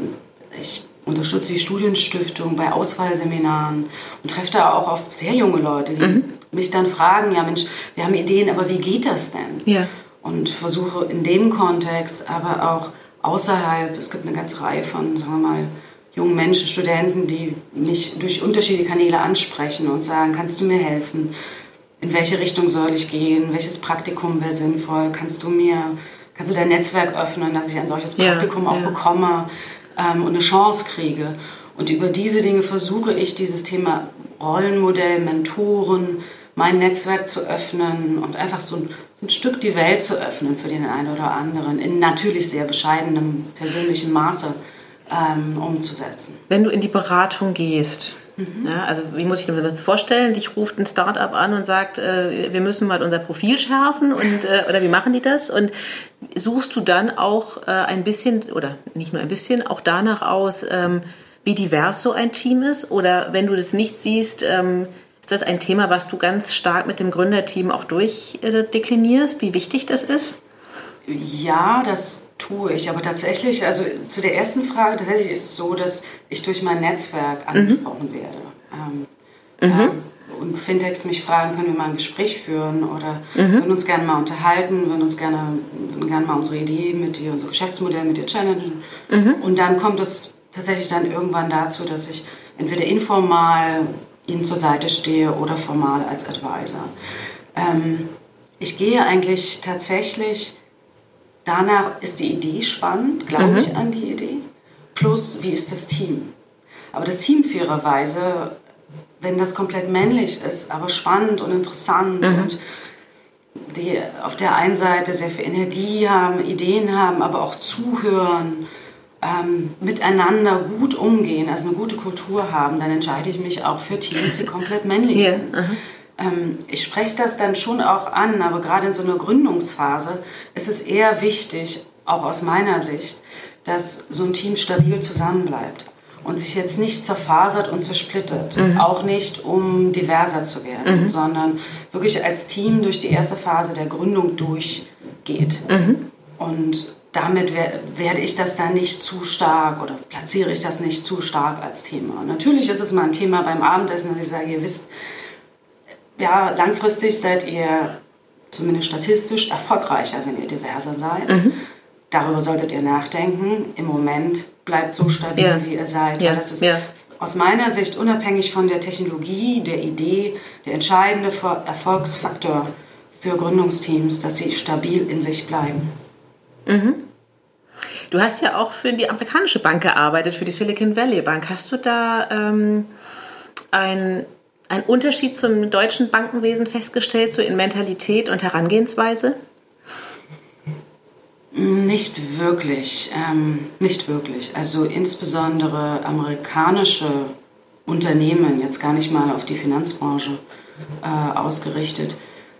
ich unterstütze die Studienstiftung bei Auswahlseminaren und treffe da auch auf sehr junge Leute, die mhm. mich dann fragen, ja Mensch, wir haben Ideen, aber wie geht das denn? Ja. Und versuche in dem Kontext, aber auch außerhalb, es gibt eine ganze Reihe von, sagen wir mal, jungen Menschen, Studenten, die mich durch unterschiedliche Kanäle ansprechen und sagen, kannst du mir helfen? In welche Richtung soll ich gehen? Welches Praktikum wäre sinnvoll? Kannst du mir, kannst du dein Netzwerk öffnen, dass ich ein solches Praktikum ja, auch ja. bekomme? ähm, und eine Chance kriege. Und über diese Dinge versuche ich, dieses Thema Rollenmodell, Mentoren, mein Netzwerk zu öffnen und einfach so ein, ein, Stück die Welt zu öffnen für den einen oder anderen, in natürlich sehr bescheidenem persönlichen Maße ähm, umzusetzen. Wenn du in die Beratung gehst, Mhm. Ja, also wie muss ich mir das vorstellen? Dich ruft ein Startup an und sagt, äh, wir müssen mal unser Profil schärfen und äh, oder wie machen die das? Und suchst du dann auch äh, ein bisschen oder nicht nur ein bisschen auch danach aus, ähm, wie divers so ein Team ist? Oder wenn du das nicht siehst, ähm, ist das ein Thema, was du ganz stark mit dem Gründerteam auch durchdeklinierst, wie wichtig das ist? Ja, das tue ich. Aber tatsächlich, also zu der ersten Frage, tatsächlich ist es so, dass ich durch mein Netzwerk mhm. angesprochen mhm. werde. Ähm, mhm. ähm, und Fintechs mich fragen, können wir mal ein Gespräch führen oder mhm. würden uns gerne mal unterhalten, würden uns gerne, würden gerne mal unsere Idee mit dir, unser Geschäftsmodell mit dir challengen. Mhm. Und dann kommt es tatsächlich dann irgendwann dazu, dass ich entweder informal ihnen zur Seite stehe oder formal als Advisor. Ähm, ich gehe eigentlich tatsächlich danach ist die Idee spannend, glaube mhm. ich an die Idee, plus wie ist das Team. Aber das Team fairerweise, wenn das komplett männlich ist, aber spannend und interessant mhm. und die auf der einen Seite sehr viel Energie haben, Ideen haben, aber auch zuhören, ähm, miteinander gut umgehen, also eine gute Kultur haben, dann entscheide ich mich auch für Teams, die komplett männlich yeah. sind. Ähm, ich spreche das dann schon auch an, aber gerade in so einer Gründungsphase ist es eher wichtig, auch aus meiner Sicht, dass so ein Team stabil zusammenbleibt und sich jetzt nicht zerfasert und zersplittert. Mhm. Auch nicht, um diverser zu werden, mhm. sondern wirklich als Team durch die erste Phase der Gründung durchgeht. Mhm. Und damit werde ich das dann nicht zu stark oder platziere ich das nicht zu stark als Thema. Natürlich ist es mal ein Thema beim Abendessen, dass ich sage, ihr wisst, ja, langfristig seid ihr zumindest statistisch erfolgreicher, wenn ihr diverser seid. Mhm. Darüber solltet ihr nachdenken. Im Moment bleibt so stabil, ja. wie ihr seid. Ja. Das ist ja. aus meiner Sicht unabhängig von der Technologie, der Idee, der entscheidende Erfolgsfaktor für Gründungsteams, dass sie stabil in sich bleiben. Mhm. Du hast ja auch für die amerikanische Bank gearbeitet, für die Silicon Valley Bank. Hast du da ähm, ein einen Unterschied zum deutschen Bankenwesen festgestellt, so in Mentalität und Herangehensweise? Nicht wirklich, ähm, nicht wirklich. Also insbesondere amerikanische Unternehmen, jetzt gar nicht mal auf die Finanzbranche äh, ausgerichtet,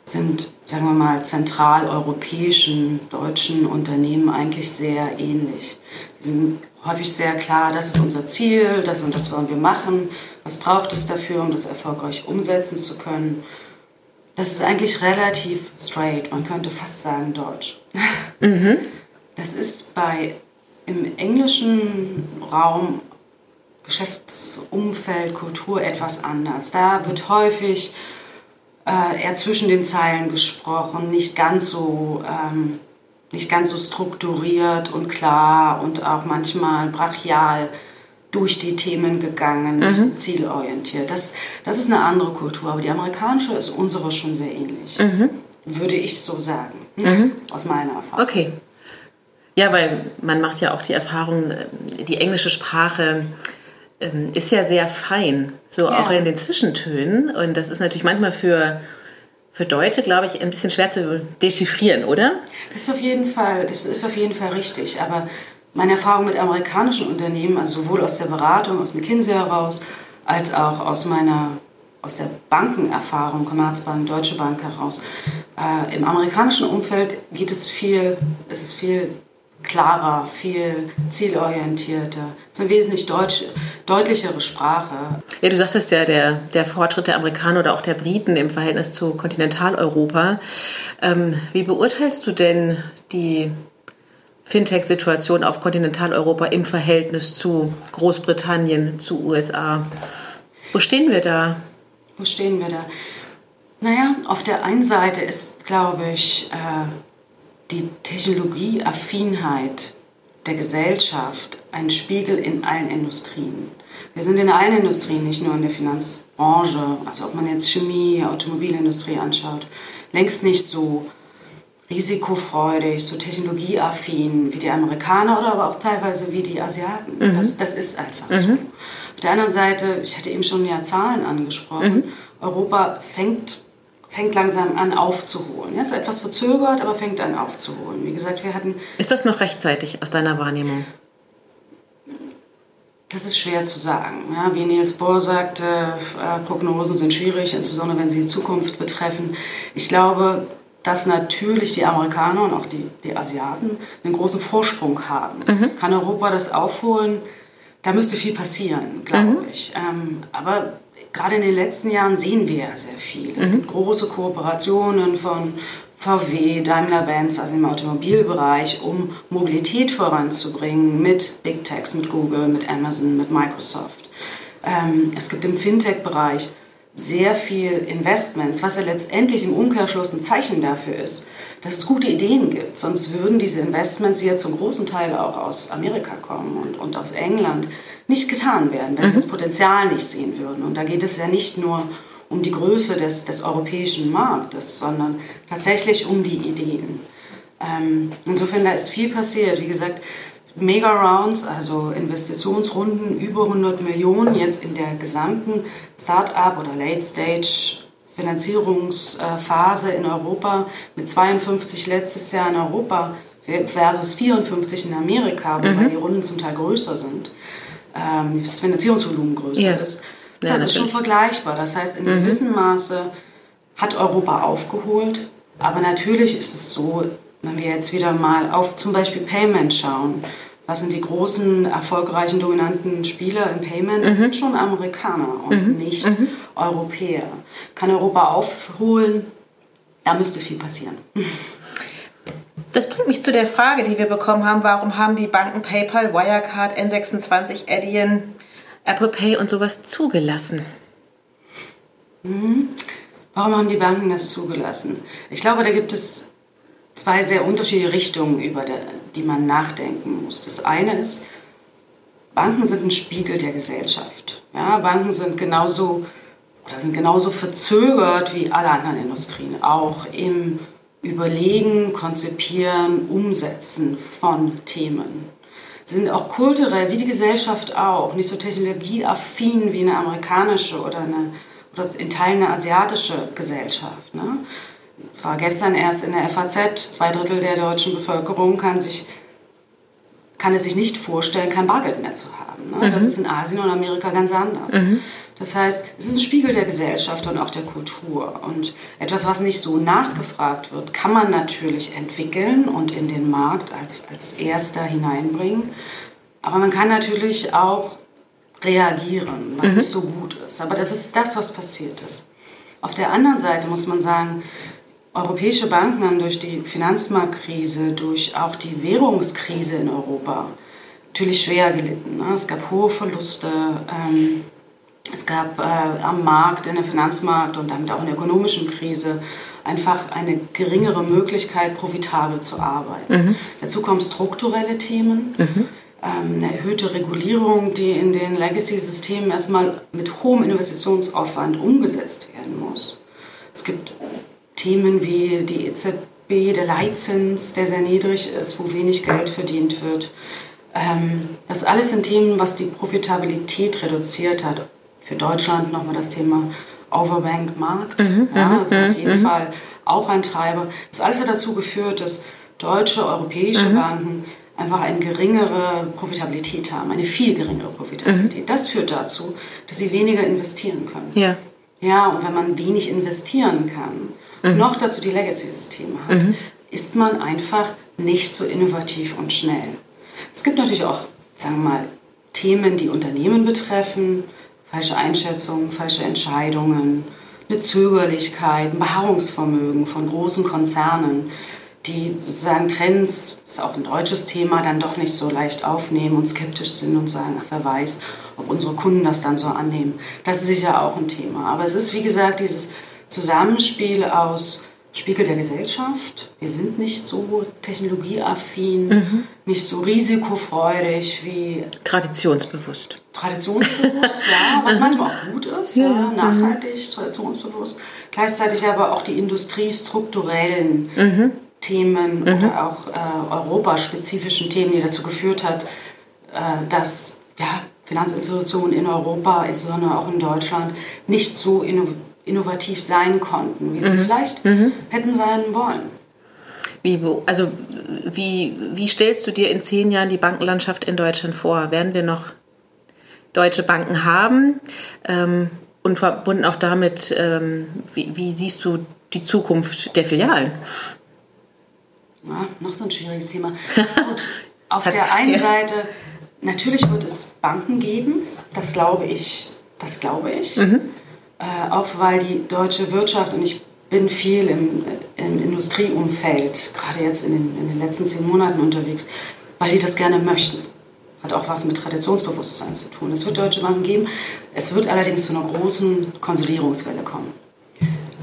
sind, sagen wir mal, zentraleuropäischen deutschen Unternehmen eigentlich sehr ähnlich. Sie sind häufig sehr klar, das ist unser Ziel, das und das wollen wir machen, was braucht es dafür, um das erfolgreich umsetzen zu können. Das ist eigentlich relativ straight, man könnte fast sagen deutsch. *laughs* Mhm. Das ist bei im englischen Raum Geschäftsumfeld, Kultur etwas anders. Da wird häufig äh, eher zwischen den Zeilen gesprochen, nicht ganz so ähm, nicht ganz so strukturiert und klar und auch manchmal brachial durch die Themen gegangen, nicht mhm. so zielorientiert. Das, das ist eine andere Kultur, aber die amerikanische ist unsere schon sehr ähnlich, mhm. würde ich so sagen, mhm. aus meiner Erfahrung. Okay. Ja, weil man macht ja auch die Erfahrung, äh, die englische Sprache ähm, ist ja sehr fein, so ja. auch in den Zwischentönen. Und das ist natürlich manchmal für für Deutsche, glaube ich, ein bisschen schwer zu dechiffrieren, oder? Das ist auf jeden Fall, das ist auf jeden Fall richtig. Aber meine Erfahrung mit amerikanischen Unternehmen, also sowohl aus der Beratung, aus McKinsey heraus, als auch aus meiner aus der Bankenerfahrung, Commerzbank, Deutsche Bank heraus. Äh, Im amerikanischen Umfeld geht es viel, es ist viel klarer, viel zielorientierter. Es ist eine wesentlich deutsch, deutlichere Sprache. Ja, du sagtest ja, der, der Fortschritt der Amerikaner oder auch der Briten im Verhältnis zu Kontinentaleuropa. Ähm, wie beurteilst du denn die Fintech-Situation auf Kontinentaleuropa im Verhältnis zu Großbritannien, zu USA? Wo stehen wir da? Wo stehen wir da? Naja, auf der einen Seite ist, glaube ich, äh, die Technologieaffinheit der Gesellschaft ein Spiegel in allen Industrien. Wir sind in allen Industrien, nicht nur in der Finanzbranche, also ob man jetzt Chemie, Automobilindustrie anschaut, längst nicht so risikofreudig, so technologieaffin wie die Amerikaner oder aber auch teilweise wie die Asiaten. Mhm. Das, das, ist einfach mhm. so. Auf der anderen Seite, ich hatte eben schon ja Zahlen angesprochen, mhm. Europa fängt fängt langsam an aufzuholen. Ja, ist etwas verzögert, aber fängt an aufzuholen. Wie gesagt, wir hatten. Ist das noch rechtzeitig aus deiner Wahrnehmung? Das ist schwer zu sagen. Ja, wie Niels Bohr sagte, äh, Prognosen sind schwierig, insbesondere wenn sie die Zukunft betreffen. Ich glaube, dass natürlich die Amerikaner und auch die, die Asiaten einen großen Vorsprung haben. Mhm. Kann Europa das aufholen? Da müsste viel passieren, glaube mhm. ich. Ähm, aber gerade in den letzten Jahren sehen wir ja sehr viel. Es mhm. gibt große Kooperationen von VW, Daimler-Benz, also im Automobilbereich, um Mobilität voranzubringen mit Big Techs, mit Google, mit Amazon, mit Microsoft. Ähm, es gibt im Fintech-Bereich sehr viel Investments, was ja letztendlich im Umkehrschluss ein Zeichen dafür ist, dass es gute Ideen gibt. Sonst würden diese Investments ja zum großen Teil auch aus Amerika kommen und, und aus England nicht getan werden, wenn mhm. sie das Potenzial nicht sehen würden. Und da geht es ja nicht nur um die Größe des, des europäischen Marktes, sondern tatsächlich um die Ideen. Ähm, insofern, da ist viel passiert. Wie gesagt, Mega-Rounds, also Investitionsrunden über 100 Millionen jetzt in der gesamten Start-up oder Late-Stage-Finanzierungsphase in Europa mit 52 letztes Jahr in Europa versus 54 in Amerika, wobei mhm. die Runden zum Teil größer sind, ähm, das Finanzierungsvolumen größer ja. ist. Das ja, ist schon vergleichbar. Das heißt, in mhm. gewissem Maße hat Europa aufgeholt, aber natürlich ist es so, wenn wir jetzt wieder mal auf zum Beispiel Payment schauen, was sind die großen, erfolgreichen, dominanten Spieler im Payment? Das mhm. sind schon Amerikaner und mhm. nicht mhm. Europäer. Kann Europa aufholen? Da müsste viel passieren. Das bringt mich zu der Frage, die wir bekommen haben. Warum haben die Banken PayPal, Wirecard, N26, Adyen, Apple Pay und sowas zugelassen? Mhm. Warum haben die Banken das zugelassen? Ich glaube, da gibt es zwei sehr unterschiedliche Richtungen, über die man nachdenken muss. Das eine ist, Banken sind ein Spiegel der Gesellschaft. Ja, Banken sind genauso oder sind genauso verzögert wie alle anderen Industrien, auch im Überlegen, Konzipieren, Umsetzen von Themen. Sind auch kulturell, wie die Gesellschaft auch, nicht so technologieaffin wie eine amerikanische oder, eine, oder in Teilen eine asiatische Gesellschaft. Ne? war gestern erst in der FAZ, zwei Drittel der deutschen Bevölkerung kann, sich, kann es sich nicht vorstellen, kein Bargeld mehr zu haben. Ne? Mhm. Das ist in Asien und Amerika ganz anders. Mhm. Das heißt, es ist ein Spiegel der Gesellschaft und auch der Kultur. Und etwas, was nicht so nachgefragt wird, kann man natürlich entwickeln und in den Markt als, als erster hineinbringen. Aber man kann natürlich auch reagieren, was mhm. nicht so gut ist. Aber das ist das, was passiert ist. Auf der anderen Seite muss man sagen, Europäische Banken haben durch die Finanzmarktkrise, durch auch die Währungskrise in Europa natürlich schwer gelitten. Ne? Es gab hohe Verluste. Ähm, es gab äh, am Markt, in der Finanzmarkt und damit auch in der ökonomischen Krise einfach eine geringere Möglichkeit, profitabel zu arbeiten. Mhm. Dazu kommen strukturelle Themen, mhm. Ähm, eine erhöhte Regulierung, die in den Legacy-Systemen erstmal mit hohem Investitionsaufwand umgesetzt werden muss. Es gibt Themen wie die EZB, der Leitzins, der sehr niedrig ist, wo wenig Geld verdient wird. Ähm, das alles sind Themen, was die Profitabilität reduziert hat. Für Deutschland nochmal das Thema Overbanked Markt. Mhm, ja, mhm, also auf jeden mhm. Fall auch ein Treiber. Das alles hat dazu geführt, dass deutsche, europäische mhm. Banken einfach eine geringere Profitabilität haben, eine viel geringere Profitabilität. Mhm. Das führt dazu, dass sie weniger investieren können. Ja. Ja, und wenn man wenig investieren kann, mhm. noch dazu die Legacy-Systeme hat, mhm. ist man einfach nicht so innovativ und schnell. Es gibt natürlich auch, sagen wir mal, Themen, die Unternehmen betreffen, falsche Einschätzungen, falsche Entscheidungen, eine Zögerlichkeit, ein Beharrungsvermögen von großen Konzernen, die sozusagen Trends, ist auch ein deutsches Thema, dann doch nicht so leicht aufnehmen und skeptisch sind und sagen, ach, wer weiß, ob unsere Kunden das dann so annehmen. Das ist sicher auch ein Thema. Aber es ist, wie gesagt, dieses Zusammenspiel aus Spiegel der Gesellschaft. Wir sind nicht so technologieaffin, mhm. nicht so risikofreudig wie. Traditionsbewusst. Traditionsbewusst, ja, *laughs* was mhm. manchmal auch gut ist, ja, ja nachhaltig, mhm. traditionsbewusst. Gleichzeitig aber auch die industriestrukturellen mhm. Themen mhm. oder auch äh, europaspezifischen Themen, die dazu geführt hat, äh, dass ja, Finanzinstitutionen in Europa, insbesondere auch in Deutschland, nicht so innovativ innovativ sein konnten, wie sie mhm. vielleicht mhm. hätten sein wollen. Wie, also wie, wie stellst du dir in zehn Jahren die Bankenlandschaft in Deutschland vor? Werden wir noch deutsche Banken haben? Ähm, und verbunden auch damit, ähm, wie, wie, siehst du die Zukunft der Filialen? Ja, noch so ein schwieriges Thema. *laughs* Gut, auf der einen Seite, natürlich wird es Banken geben, das glaube ich, das glaube ich. Mhm auch weil die deutsche Wirtschaft, und ich bin viel im, im Industrieumfeld, gerade jetzt in den, in den letzten zehn Monaten unterwegs, weil die das gerne möchten. Hat auch was mit Traditionsbewusstsein zu tun. Es wird deutsche Banken geben, es wird allerdings zu einer großen Konsolidierungswelle kommen.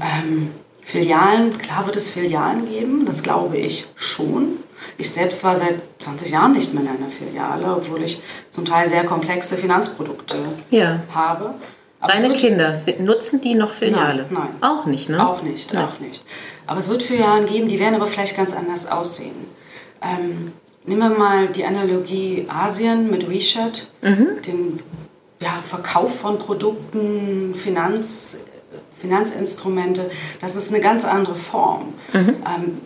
Ähm, Filialen, klar wird es Filialen geben, das glaube ich schon. Ich selbst war seit 20 Jahren nicht mehr in einer Filiale, obwohl ich zum Teil sehr komplexe Finanzprodukte ja. habe. Aber Deine Kinder, nutzen die noch Filiale? Nein, nein. Auch nicht, ne? Auch nicht, nein. auch nicht. Aber es wird Filialen geben, die werden aber vielleicht ganz anders aussehen. Ähm, nehmen wir mal die Analogie Asien mit WeChat, mhm. den ja, Verkauf von Produkten, Finanz, Finanzinstrumente. Das ist eine ganz andere Form. Mhm. Ähm,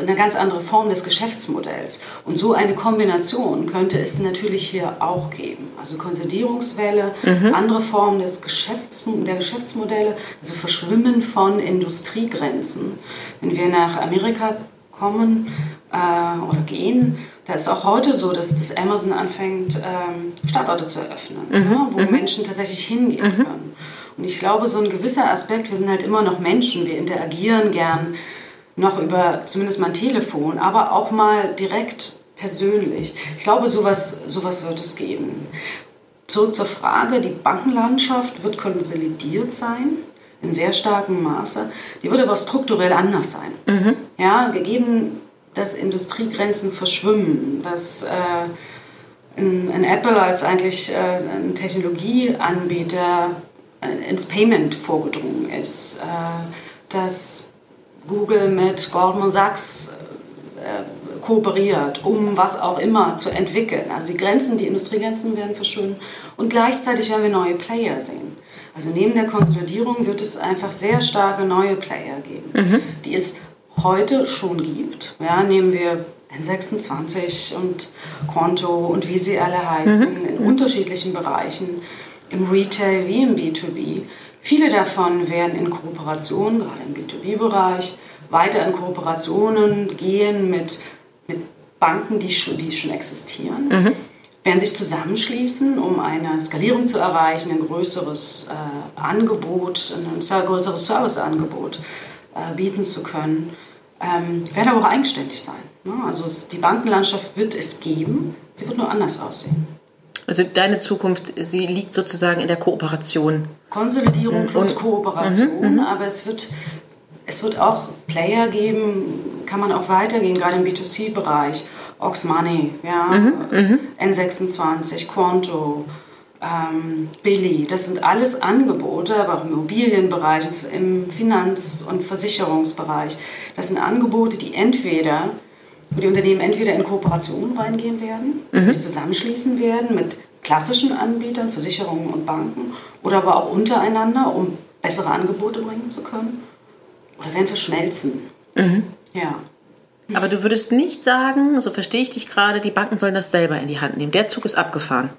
eine ganz andere Form des Geschäftsmodells. Und so eine Kombination könnte es natürlich hier auch geben. Also Konsolidierungswelle, mhm. andere Formen des Geschäfts, der Geschäftsmodelle, also Verschwimmen von Industriegrenzen. Wenn wir nach Amerika kommen äh, oder gehen, da ist auch heute so, dass das Amazon anfängt, ähm, Standorte zu eröffnen, mhm. ja, wo mhm. Menschen tatsächlich hingehen mhm. können. Und ich glaube, so ein gewisser Aspekt, wir sind halt immer noch Menschen, wir interagieren gern noch über zumindest mein Telefon, aber auch mal direkt persönlich. Ich glaube, sowas, sowas wird es geben. Zurück zur Frage, die Bankenlandschaft wird konsolidiert sein, in sehr starkem Maße. Die wird aber strukturell anders sein. Mhm. Ja, gegeben, dass Industriegrenzen verschwimmen, dass äh, ein, ein, Apple als eigentlich äh, ein Technologieanbieter äh, ins Payment vorgedrungen ist, äh, dass Google mit Goldman Sachs äh, kooperiert, um was auch immer zu entwickeln. Also die Grenzen, die Industriegrenzen werden verschwinden und gleichzeitig werden wir neue Player sehen. Also neben der Konsolidierung wird es einfach sehr starke neue Player geben, mhm. die es heute schon gibt. Ja, nehmen wir N26 und Konto und wie sie alle heißen, mhm. in mhm. unterschiedlichen Bereichen, im Retail wie im B2B. Viele davon werden in Kooperation, gerade im B2B-Bereich, weiter in Kooperationen gehen mit, mit Banken, die schon, die schon existieren. Mhm. Werden sich zusammenschließen, um eine Skalierung zu erreichen, ein größeres äh, Angebot, ein, ein größeres Serviceangebot äh, bieten zu können. Ähm, werden aber auch eigenständig sein. Ne? Also es, die Bankenlandschaft wird es geben, sie wird nur anders aussehen. Also deine Zukunft, sie liegt sozusagen in der Kooperation. Konsolidierung mhm. plus und, Kooperation, mhm, mhm, aber es wird, es wird auch Player geben, kann man auch weitergehen, gerade im B2C-Bereich. Ox Money, ja, mhm, mhm. N26, Quanto, ähm, Billy, das sind alles Angebote, aber auch im Immobilienbereich, im Finanz- und Versicherungsbereich. Das sind Angebote, die entweder wo die Unternehmen entweder in Kooperation reingehen werden, mhm. sich zusammenschließen werden mit klassischen Anbietern, Versicherungen und Banken oder aber auch untereinander, um bessere Angebote bringen zu können oder werden verschmelzen. Mhm. Ja. Aber du würdest nicht sagen, so verstehe ich dich gerade, die Banken sollen das selber in die Hand nehmen. Der Zug ist abgefahren.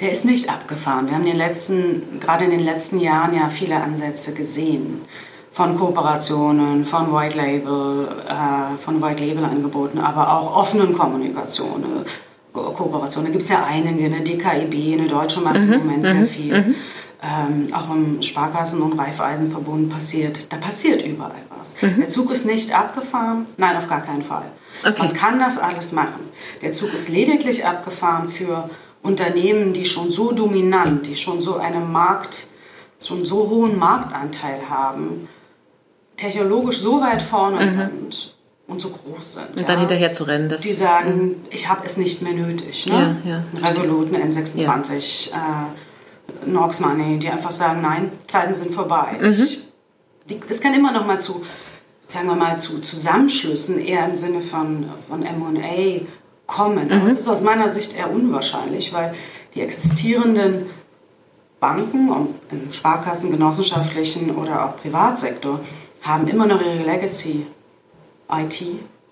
Der ist nicht abgefahren. Wir haben in den letzten, gerade in den letzten Jahren ja viele Ansätze gesehen von Kooperationen, von White Label, äh, von White Label Angeboten, aber auch offenen Kommunikationen. Kooperationen. Da gibt es ja einige, eine DKIB, eine Deutsche mhm, im Moment sehr mhm, viel. Mhm. Ähm, auch im Sparkassen- und Raiffeisenverbund passiert, da passiert überall was. Mhm. Der Zug ist nicht abgefahren, nein, auf gar keinen Fall. Okay. Man kann das alles machen. Der Zug ist lediglich abgefahren für Unternehmen, die schon so dominant, die schon so einen Markt, so einen so hohen Marktanteil haben, technologisch so weit vorne mhm. sind und so groß sind. Und ja, dann hinterher zu rennen. Das, die sagen, mhm. ich habe es nicht mehr nötig. Ne? Ja, ja, Revolut, eine N26, ja. äh, Nox Money, die einfach sagen, nein, Zeiten sind vorbei. Mhm. Ich, die, das kann immer noch mal zu, sagen wir mal, zu Zusammenschlüssen eher im Sinne von, von M&A kommen. Aber mhm. es ist aus meiner Sicht eher unwahrscheinlich, weil die existierenden Banken, im Sparkassen, genossenschaftlichen oder auch Privatsektor, haben immer noch ihre Legacy IT.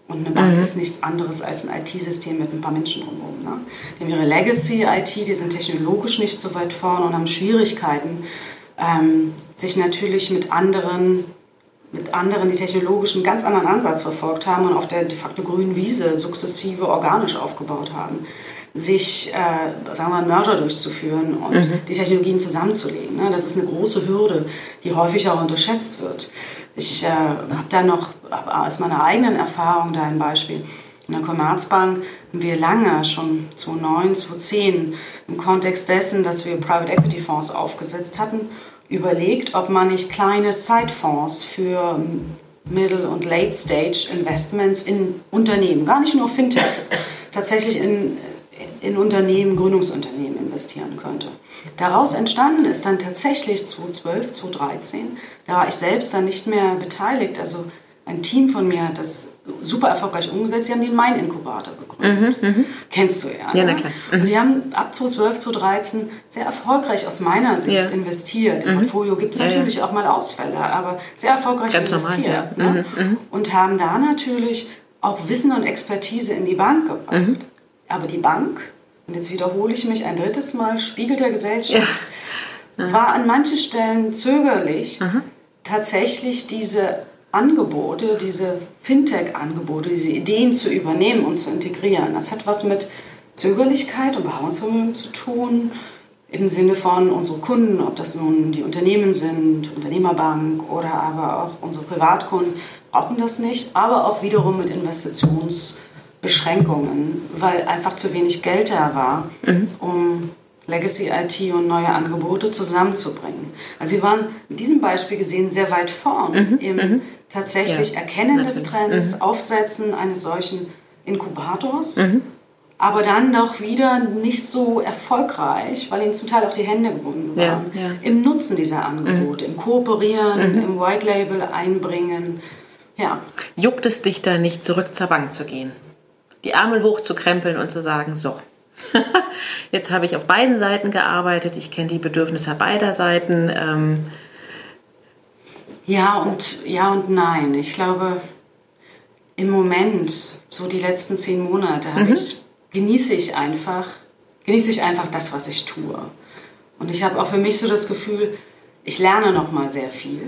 Und eine Bank mhm. ist nichts anderes als ein IT-System mit ein paar Menschen drumherum. Ne? Die haben ihre Legacy-IT, die sind technologisch nicht so weit vorne und haben Schwierigkeiten, ähm, sich natürlich mit anderen, mit anderen, die technologisch einen ganz anderen Ansatz verfolgt haben und auf der de facto grünen Wiese sukzessive organisch aufgebaut haben sich, äh, sagen wir mal, Merger durchzuführen und mhm. die Technologien zusammenzulegen. Ne? Das ist eine große Hürde, die häufig auch unterschätzt wird. Ich äh, habe da noch aus meiner eigenen Erfahrung da ein Beispiel. In der Commerzbank haben wir lange, schon 2009, 2010, im Kontext dessen, dass wir Private Equity Fonds aufgesetzt hatten, überlegt, ob man nicht kleine Sidefonds für Middle- und Late-Stage Investments in Unternehmen, gar nicht nur Fintechs, tatsächlich in in Unternehmen, Gründungsunternehmen investieren könnte. Daraus entstanden ist dann tatsächlich 2012, 2013, da war ich selbst dann nicht mehr beteiligt, also ein Team von mir hat das super erfolgreich umgesetzt. Sie haben den Main-Inkubator gegründet. Mhm, mhm, Kennst du ja. Ja, na ne? klar. Mhm. Und die haben ab 2012, 2013 sehr erfolgreich aus meiner Sicht ja. investiert. Im mhm. Portfolio gibt es natürlich ja, ja. auch mal Ausfälle, aber sehr erfolgreich Ganz investiert. Normal, ne? Mhm, und haben da natürlich auch Wissen und Expertise in die Bank gebracht. Aber die Bank, und jetzt wiederhole ich mich ein drittes Mal, Spiegel der Gesellschaft, war an manchen Stellen zögerlich, tatsächlich diese Angebote, diese Fintech-Angebote, diese Ideen zu übernehmen und zu integrieren. Das hat was mit Zögerlichkeit und Beharrungsvermögen zu tun, im Sinne von unsere Kunden, ob das nun die Unternehmen sind, Unternehmerbank oder aber auch unsere Privatkunden, brauchen das nicht, aber auch wiederum mit Investitionsbeschränkungen, weil einfach zu wenig Geld da war, mhm. um Legacy IT und neue Angebote zusammenzubringen. Also sie waren mit diesem Beispiel gesehen sehr weit vorn mhm. im mhm tatsächlich ja, Erkennen natürlich. des Trends, mhm. Aufsetzen eines solchen Inkubators, mhm. aber dann noch wieder nicht so erfolgreich, weil ihnen zum Teil auch die Hände gebunden waren, ja, ja. im Nutzen dieser Angebote, mhm. im Kooperieren, im White Label einbringen. Ja. Juckt es dich da nicht, zurück zur Bank zu gehen? Die Ärmel hochzukrempeln und zu sagen, so, *laughs* jetzt habe ich auf beiden Seiten gearbeitet, ich kenne die Bedürfnisse beider Seiten. Ähm, ja und, ja und nein. Ich glaube, im Moment, so die letzten zehn Monate, mhm. ich, genieße ich einfach, genieße ich einfach das, was ich tue. Und ich habe auch für mich so das Gefühl, ich lerne noch mal sehr viel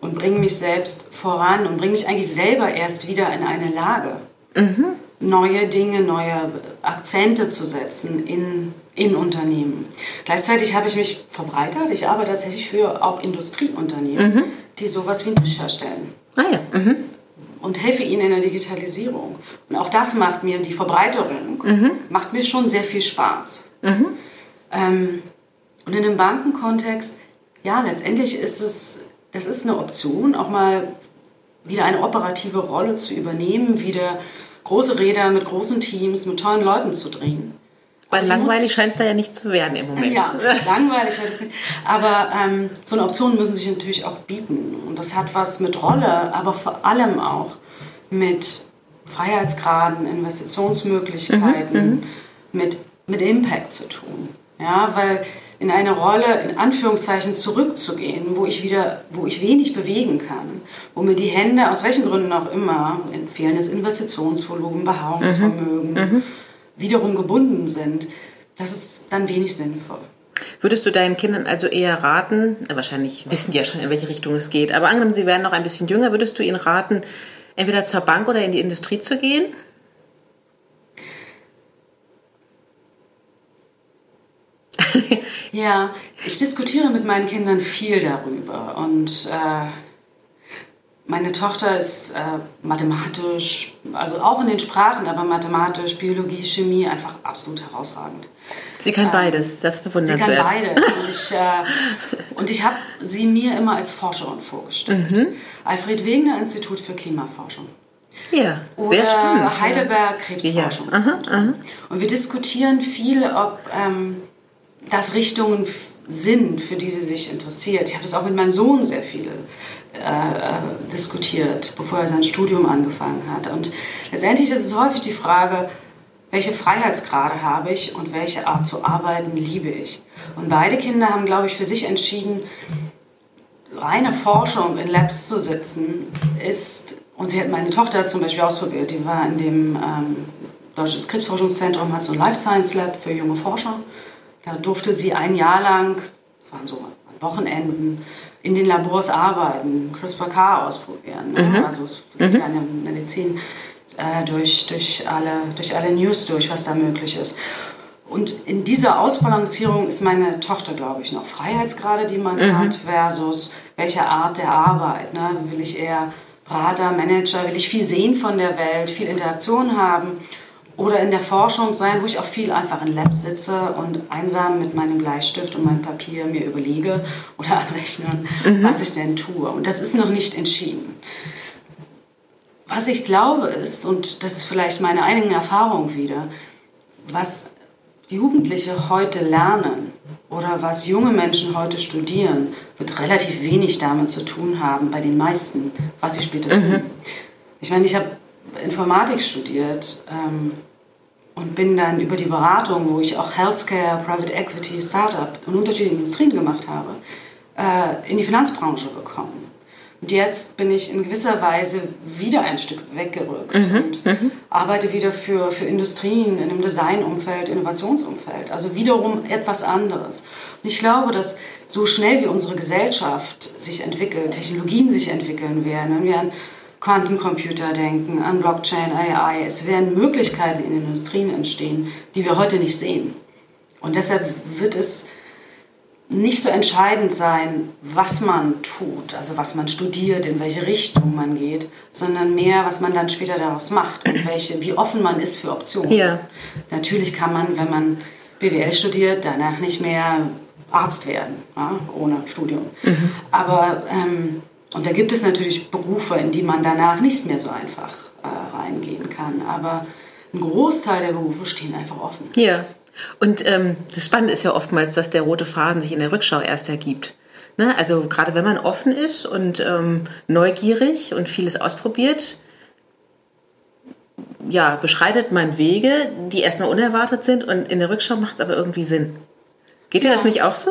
und bringe mich selbst voran und bringe mich eigentlich selber erst wieder in eine Lage, mhm. Neue Dinge, neue Akzente zu setzen in in Unternehmen. Gleichzeitig habe ich mich verbreitert. Ich arbeite tatsächlich für auch Industrieunternehmen, mhm. die sowas wie einen Tisch herstellen. Ah ja. Mhm. Und helfe ihnen in der Digitalisierung. Und auch das macht mir, die Verbreiterung, mhm. macht mir schon sehr viel Spaß. Mhm. Ähm, und in einem Bankenkontext, ja, letztendlich ist es, das ist eine Option, auch mal wieder eine operative Rolle zu übernehmen, wieder große Räder mit großen Teams, mit tollen Leuten zu drehen. Weil langweilig scheint es da ja nicht zu werden im Moment. Ja, langweilig wird es nicht. Aber ähm, so eine Option müssen sich natürlich auch bieten. Und das hat was mit Rolle, aber vor allem auch mit Freiheitsgraden, Investitionsmöglichkeiten, mhm, mhm, mit, mit Impact zu tun. Ja, weil in eine Rolle, in Anführungszeichen, zurückzugehen, wo ich wieder, wo ich wenig bewegen kann, wo mir die Hände, aus welchen Gründen auch immer, fehlendes Investitionsvolumen, Beharrungsvermögen, mhm, mhm wiederum gebunden sind, das ist dann wenig sinnvoll. Würdest du deinen Kindern also eher raten, wahrscheinlich wissen die ja schon, in welche Richtung es geht, aber angenommen, sie wären noch ein bisschen jünger, würdest du ihnen raten, entweder zur Bank oder in die Industrie zu gehen? *laughs* ja, ich diskutiere mit meinen Kindern viel darüber und äh, meine Tochter ist äh, mathematisch, also auch in den Sprachen, aber mathematisch, Biologie, Chemie einfach absolut herausragend. Sie kann ähm, beides, das ist bewundernswert. Sie kann beides. Und ich, äh, *laughs* und ich habe sie mir immer als Forscherin vorgestellt. Mhm. Alfred Wegener Institut für Klimaforschung. Ja, sehr Oder spannend. Heidelberg Krebsforschungszentrum. Ja. Und wir diskutieren viel, ob ähm, das Richtungen sind, für die sie sich interessiert. Ich habe das auch mit meinem Sohn sehr viel äh, diskutiert, bevor er sein Studium angefangen hat. Und letztendlich ist es häufig die Frage, welche Freiheitsgrade habe ich und welche Art zu arbeiten liebe ich. Und beide Kinder haben, glaube ich, für sich entschieden, reine Forschung in Labs zu sitzen, ist, und sie hat meine Tochter zum Beispiel ausprobiert, die war in dem ähm, Deutsches Krebsforschungszentrum, hat so ein Life Science Lab für junge Forscher. Da durfte sie ein Jahr lang, das waren so Wochenenden, in den Labors arbeiten, CRISPR-Cas ausprobieren. Ne? Mhm. Also es geht mhm. ja in der Medizin äh, durch, durch, alle, durch alle News durch, was da möglich ist. Und in dieser Ausbalancierung ist meine Tochter, glaube ich, noch Freiheitsgrade, die man mhm. hat, versus welche Art der Arbeit. Ne? Will ich eher Berater, Manager, will ich viel sehen von der Welt, viel Interaktion haben oder in der Forschung sein, wo ich auch viel einfach in Labs sitze und einsam mit meinem Bleistift und meinem Papier mir überlege oder *laughs* anrechnen, mhm. was ich denn tue. Und das ist noch nicht entschieden. Was ich glaube ist, und das ist vielleicht meine eigene Erfahrung wieder, was Jugendliche heute lernen oder was junge Menschen heute studieren, wird relativ wenig damit zu tun haben, bei den meisten, was sie später mhm. tun. Ich meine, ich habe Informatik studiert ähm, und bin dann über die Beratung, wo ich auch Healthcare, Private Equity, Startup und unterschiedliche Industrien gemacht habe, äh, in die Finanzbranche gekommen. Und jetzt bin ich in gewisser Weise wieder ein Stück weggerückt mhm. und mhm. arbeite wieder für, für Industrien in einem Designumfeld, Innovationsumfeld. Also wiederum etwas anderes. Und ich glaube, dass so schnell wie unsere Gesellschaft sich entwickelt, Technologien sich entwickeln werden, wenn wir an Quantencomputer denken, an Blockchain, AI, es werden Möglichkeiten in Industrien entstehen, die wir heute nicht sehen. Und deshalb wird es nicht so entscheidend sein, was man tut, also was man studiert, in welche Richtung man geht, sondern mehr, was man dann später daraus macht und welche, wie offen man ist für Optionen. Ja. Natürlich kann man, wenn man BWL studiert, danach nicht mehr Arzt werden, ja, ohne Studium. Mhm. Aber, ähm, und da gibt es natürlich Berufe, in die man danach nicht mehr so einfach äh, reingehen kann. Aber ein Großteil der Berufe stehen einfach offen. Ja. Und ähm, das Spannende ist ja oftmals, dass der rote Faden sich in der Rückschau erst ergibt. Ne? Also gerade wenn man offen ist und ähm, neugierig und vieles ausprobiert, ja, beschreitet man Wege, die erstmal unerwartet sind und in der Rückschau macht es aber irgendwie Sinn. Geht dir ja, das nicht auch so?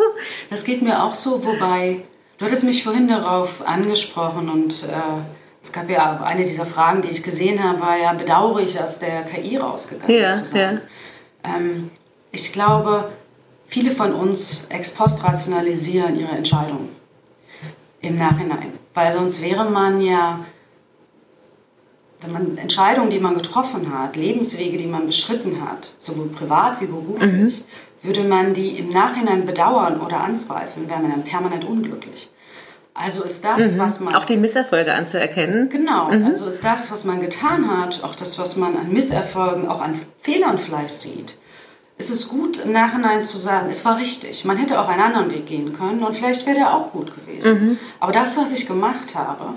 Das geht mir auch so, wobei du hattest mich vorhin darauf angesprochen und äh, es gab ja eine dieser Fragen, die ich gesehen habe, war ja, bedauere ich aus der KI rausgegangen ja, zu sein. Ja. Ähm, ich glaube, viele von uns ex post rationalisieren ihre Entscheidungen im Nachhinein. Weil sonst wäre man ja, wenn man Entscheidungen, die man getroffen hat, Lebenswege, die man beschritten hat, sowohl privat wie beruflich, mhm. Würde man die im Nachhinein bedauern oder anzweifeln, wäre man dann permanent unglücklich. Also ist das, mhm. was man. Auch die Misserfolge anzuerkennen. Genau. Mhm. Also ist das, was man getan hat, auch das, was man an Misserfolgen, auch an Fehlern vielleicht sieht, ist es gut, im Nachhinein zu sagen, es war richtig. Man hätte auch einen anderen Weg gehen können und vielleicht wäre der auch gut gewesen. Mhm. Aber das, was ich gemacht habe,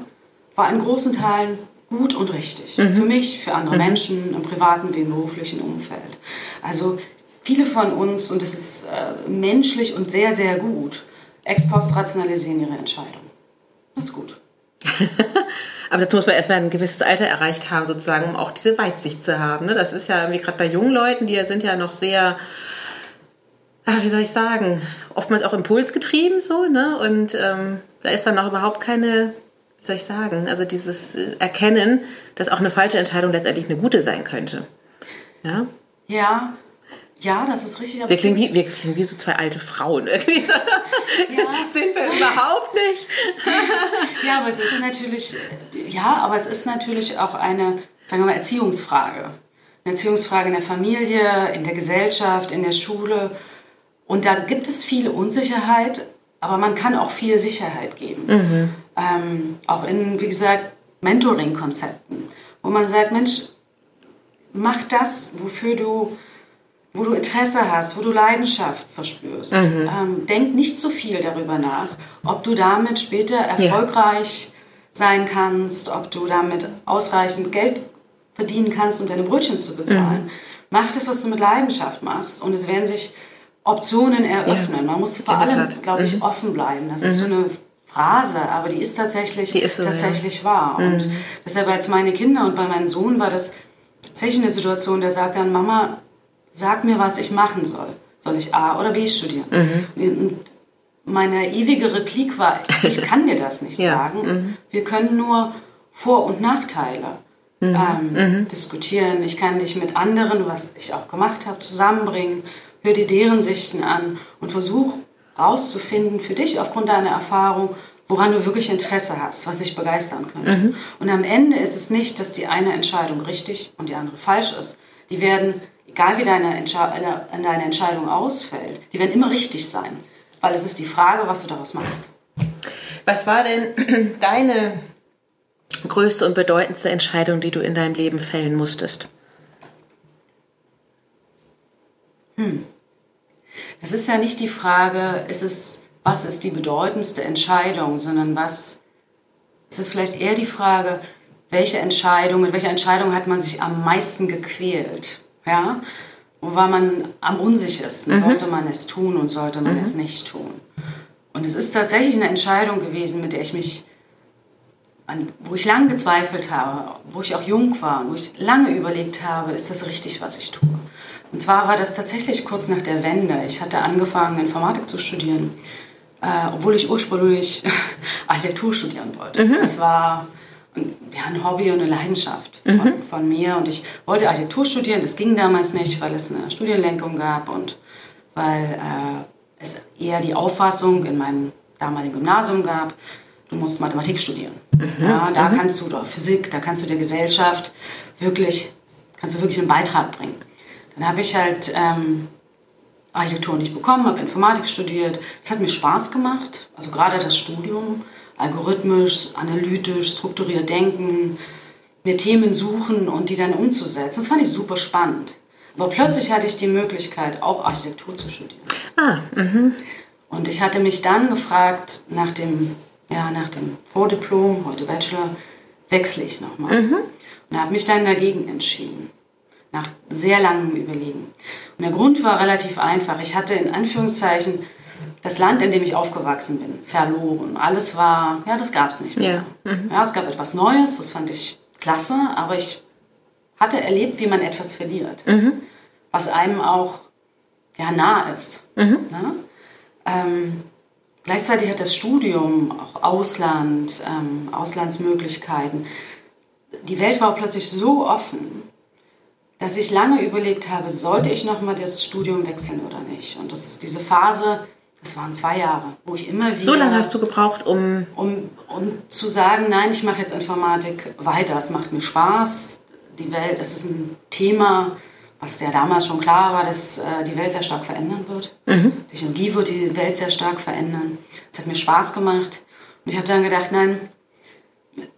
war in großen Teilen gut und richtig. Mhm. Für mich, für andere mhm. Menschen, im privaten wie im beruflichen Umfeld. Also viele von uns, und es ist äh, menschlich und sehr, sehr gut, ex post rationalisieren ihre Entscheidung. Das ist gut. *laughs* Aber dazu muss man erstmal ein gewisses Alter erreicht haben, sozusagen, um auch diese Weitsicht zu haben. Ne? Das ist ja wie gerade bei jungen Leuten, die sind ja noch sehr, ach, wie soll ich sagen, oftmals auch impulsgetrieben so, ne? Und ähm, da ist dann noch überhaupt keine, wie soll ich sagen, also dieses Erkennen, dass auch eine falsche Entscheidung letztendlich eine gute sein könnte. Ja. Ja, ja, das ist richtig. Wir klingen, wie, wir klingen wie so zwei alte Frauen. Irgendwie. *laughs* Ja. Sind wir überhaupt nicht. ja, aber es ist natürlich, ja, aber es ist natürlich auch eine, sagen wir mal, Erziehungsfrage. Eine Erziehungsfrage in der Familie, in der Gesellschaft, in der Schule. Und da gibt es viel Unsicherheit, aber man kann auch viel Sicherheit geben. Mhm. Ähm, auch in, wie gesagt, Mentoring-Konzepten, wo man sagt, Mensch, mach das, wofür du wo du Interesse hast, wo du Leidenschaft verspürst. Mhm. Ähm, denk nicht so viel darüber nach, ob du damit später erfolgreich ja. sein kannst, ob du damit ausreichend Geld verdienen kannst, um deine Brötchen zu bezahlen. Mhm. Mach das, was du mit Leidenschaft machst und es werden sich Optionen eröffnen. Ja. Man muss vor allem, glaube ich, mhm. offen bleiben. Das ist so mhm. eine Phrase, aber die ist tatsächlich, die ist so, tatsächlich ja. wahr. Und mhm. deshalb als meine Kinder und bei meinem Sohn war das tatsächlich eine Situation, der sagt dann, Mama, sag mir, was ich machen soll. Soll ich A oder B studieren? Mhm. Und meine ewige Replik war, ich kann dir das nicht *laughs* ja. sagen. Mhm. Wir können nur Vor- und Nachteile mhm. Ähm, mhm. diskutieren. Ich kann dich mit anderen, was ich auch gemacht habe, zusammenbringen. Hör dir deren Sichten an und versuch herauszufinden für dich aufgrund deiner Erfahrung, woran du wirklich Interesse hast, was dich begeistern könnte. Mhm. Und am Ende ist es nicht, dass die eine Entscheidung richtig und die andere falsch ist. Die werden egal wie deine, deine Entscheidung ausfällt, die werden immer richtig sein. Weil es ist die Frage, was du daraus machst. Was war denn *clears throat* deine größte und bedeutendste Entscheidung, die du in deinem Leben fällen musstest? Hm. Das ist ja nicht die Frage, ist es, was ist die bedeutendste Entscheidung, sondern was, es ist vielleicht eher die Frage, welche Entscheidung, mit welcher Entscheidung hat man sich am meisten gequält? Ja? wo war man am unsichersten? Mhm. Sollte man es tun und sollte man mhm. es nicht tun? Und es ist tatsächlich eine Entscheidung gewesen, mit der ich mich, wo ich lange gezweifelt habe, wo ich auch jung war, wo ich lange überlegt habe, ist das richtig, was ich tue? Und zwar war das tatsächlich kurz nach der Wende. Ich hatte angefangen, Informatik zu studieren, äh, obwohl ich ursprünglich *laughs* Architektur studieren wollte. Mhm. Das war ja, ein Hobby und eine Leidenschaft von, mhm. von, mir. Und ich wollte Architektur studieren. Das ging damals nicht, weil es eine Studienlenkung gab und weil äh, es eher die Auffassung in meinem damaligen Gymnasium gab, du musst Mathematik studieren. Mhm. Ja, da mhm. kannst du, oder Physik, da kannst du der Gesellschaft wirklich, kannst du wirklich einen Beitrag bringen. Dann habe ich halt ähm, Architektur nicht bekommen, habe Informatik studiert. Das hat mir Spaß gemacht, also gerade das Studium, algorithmisch, analytisch, strukturiert denken, mir Themen suchen und die dann umzusetzen. Das fand ich super spannend. Aber plötzlich hatte ich die Möglichkeit, auch Architektur zu studieren. Ah, mhm. Und ich hatte mich dann gefragt, nach dem, ja, nach dem Vordiplom, heute Bachelor, wechsle ich nochmal. Mhm. Und habe mich dann dagegen entschieden nach sehr langem Überlegen. Und der Grund war relativ einfach. Ich hatte in Anführungszeichen das Land, in dem ich aufgewachsen bin, verloren. Alles war, ja, das gab es nicht mehr. Ja. Mhm. ja, es gab etwas Neues, das fand ich klasse, aber ich hatte erlebt, wie man etwas verliert, mhm. was einem auch ja, nah ist. Mhm. Ne? Ähm, gleichzeitig hat das Studium, auch Ausland, ähm, Auslandsmöglichkeiten, die Welt war plötzlich so offen, dass ich lange überlegt habe, sollte ich nochmal das Studium wechseln oder nicht. Und das ist diese Phase, das waren zwei Jahre, wo ich immer wieder... So lange hast du gebraucht, um... Um, um zu sagen, nein, ich mache jetzt Informatik weiter, es macht mir Spaß, die Welt, es ist ein Thema, was ja damals schon klar war, dass äh, die Welt sehr stark verändern wird. Mhm. Technologie wird die Welt sehr stark verändern. Es hat mir Spaß gemacht. Und ich habe dann gedacht, nein,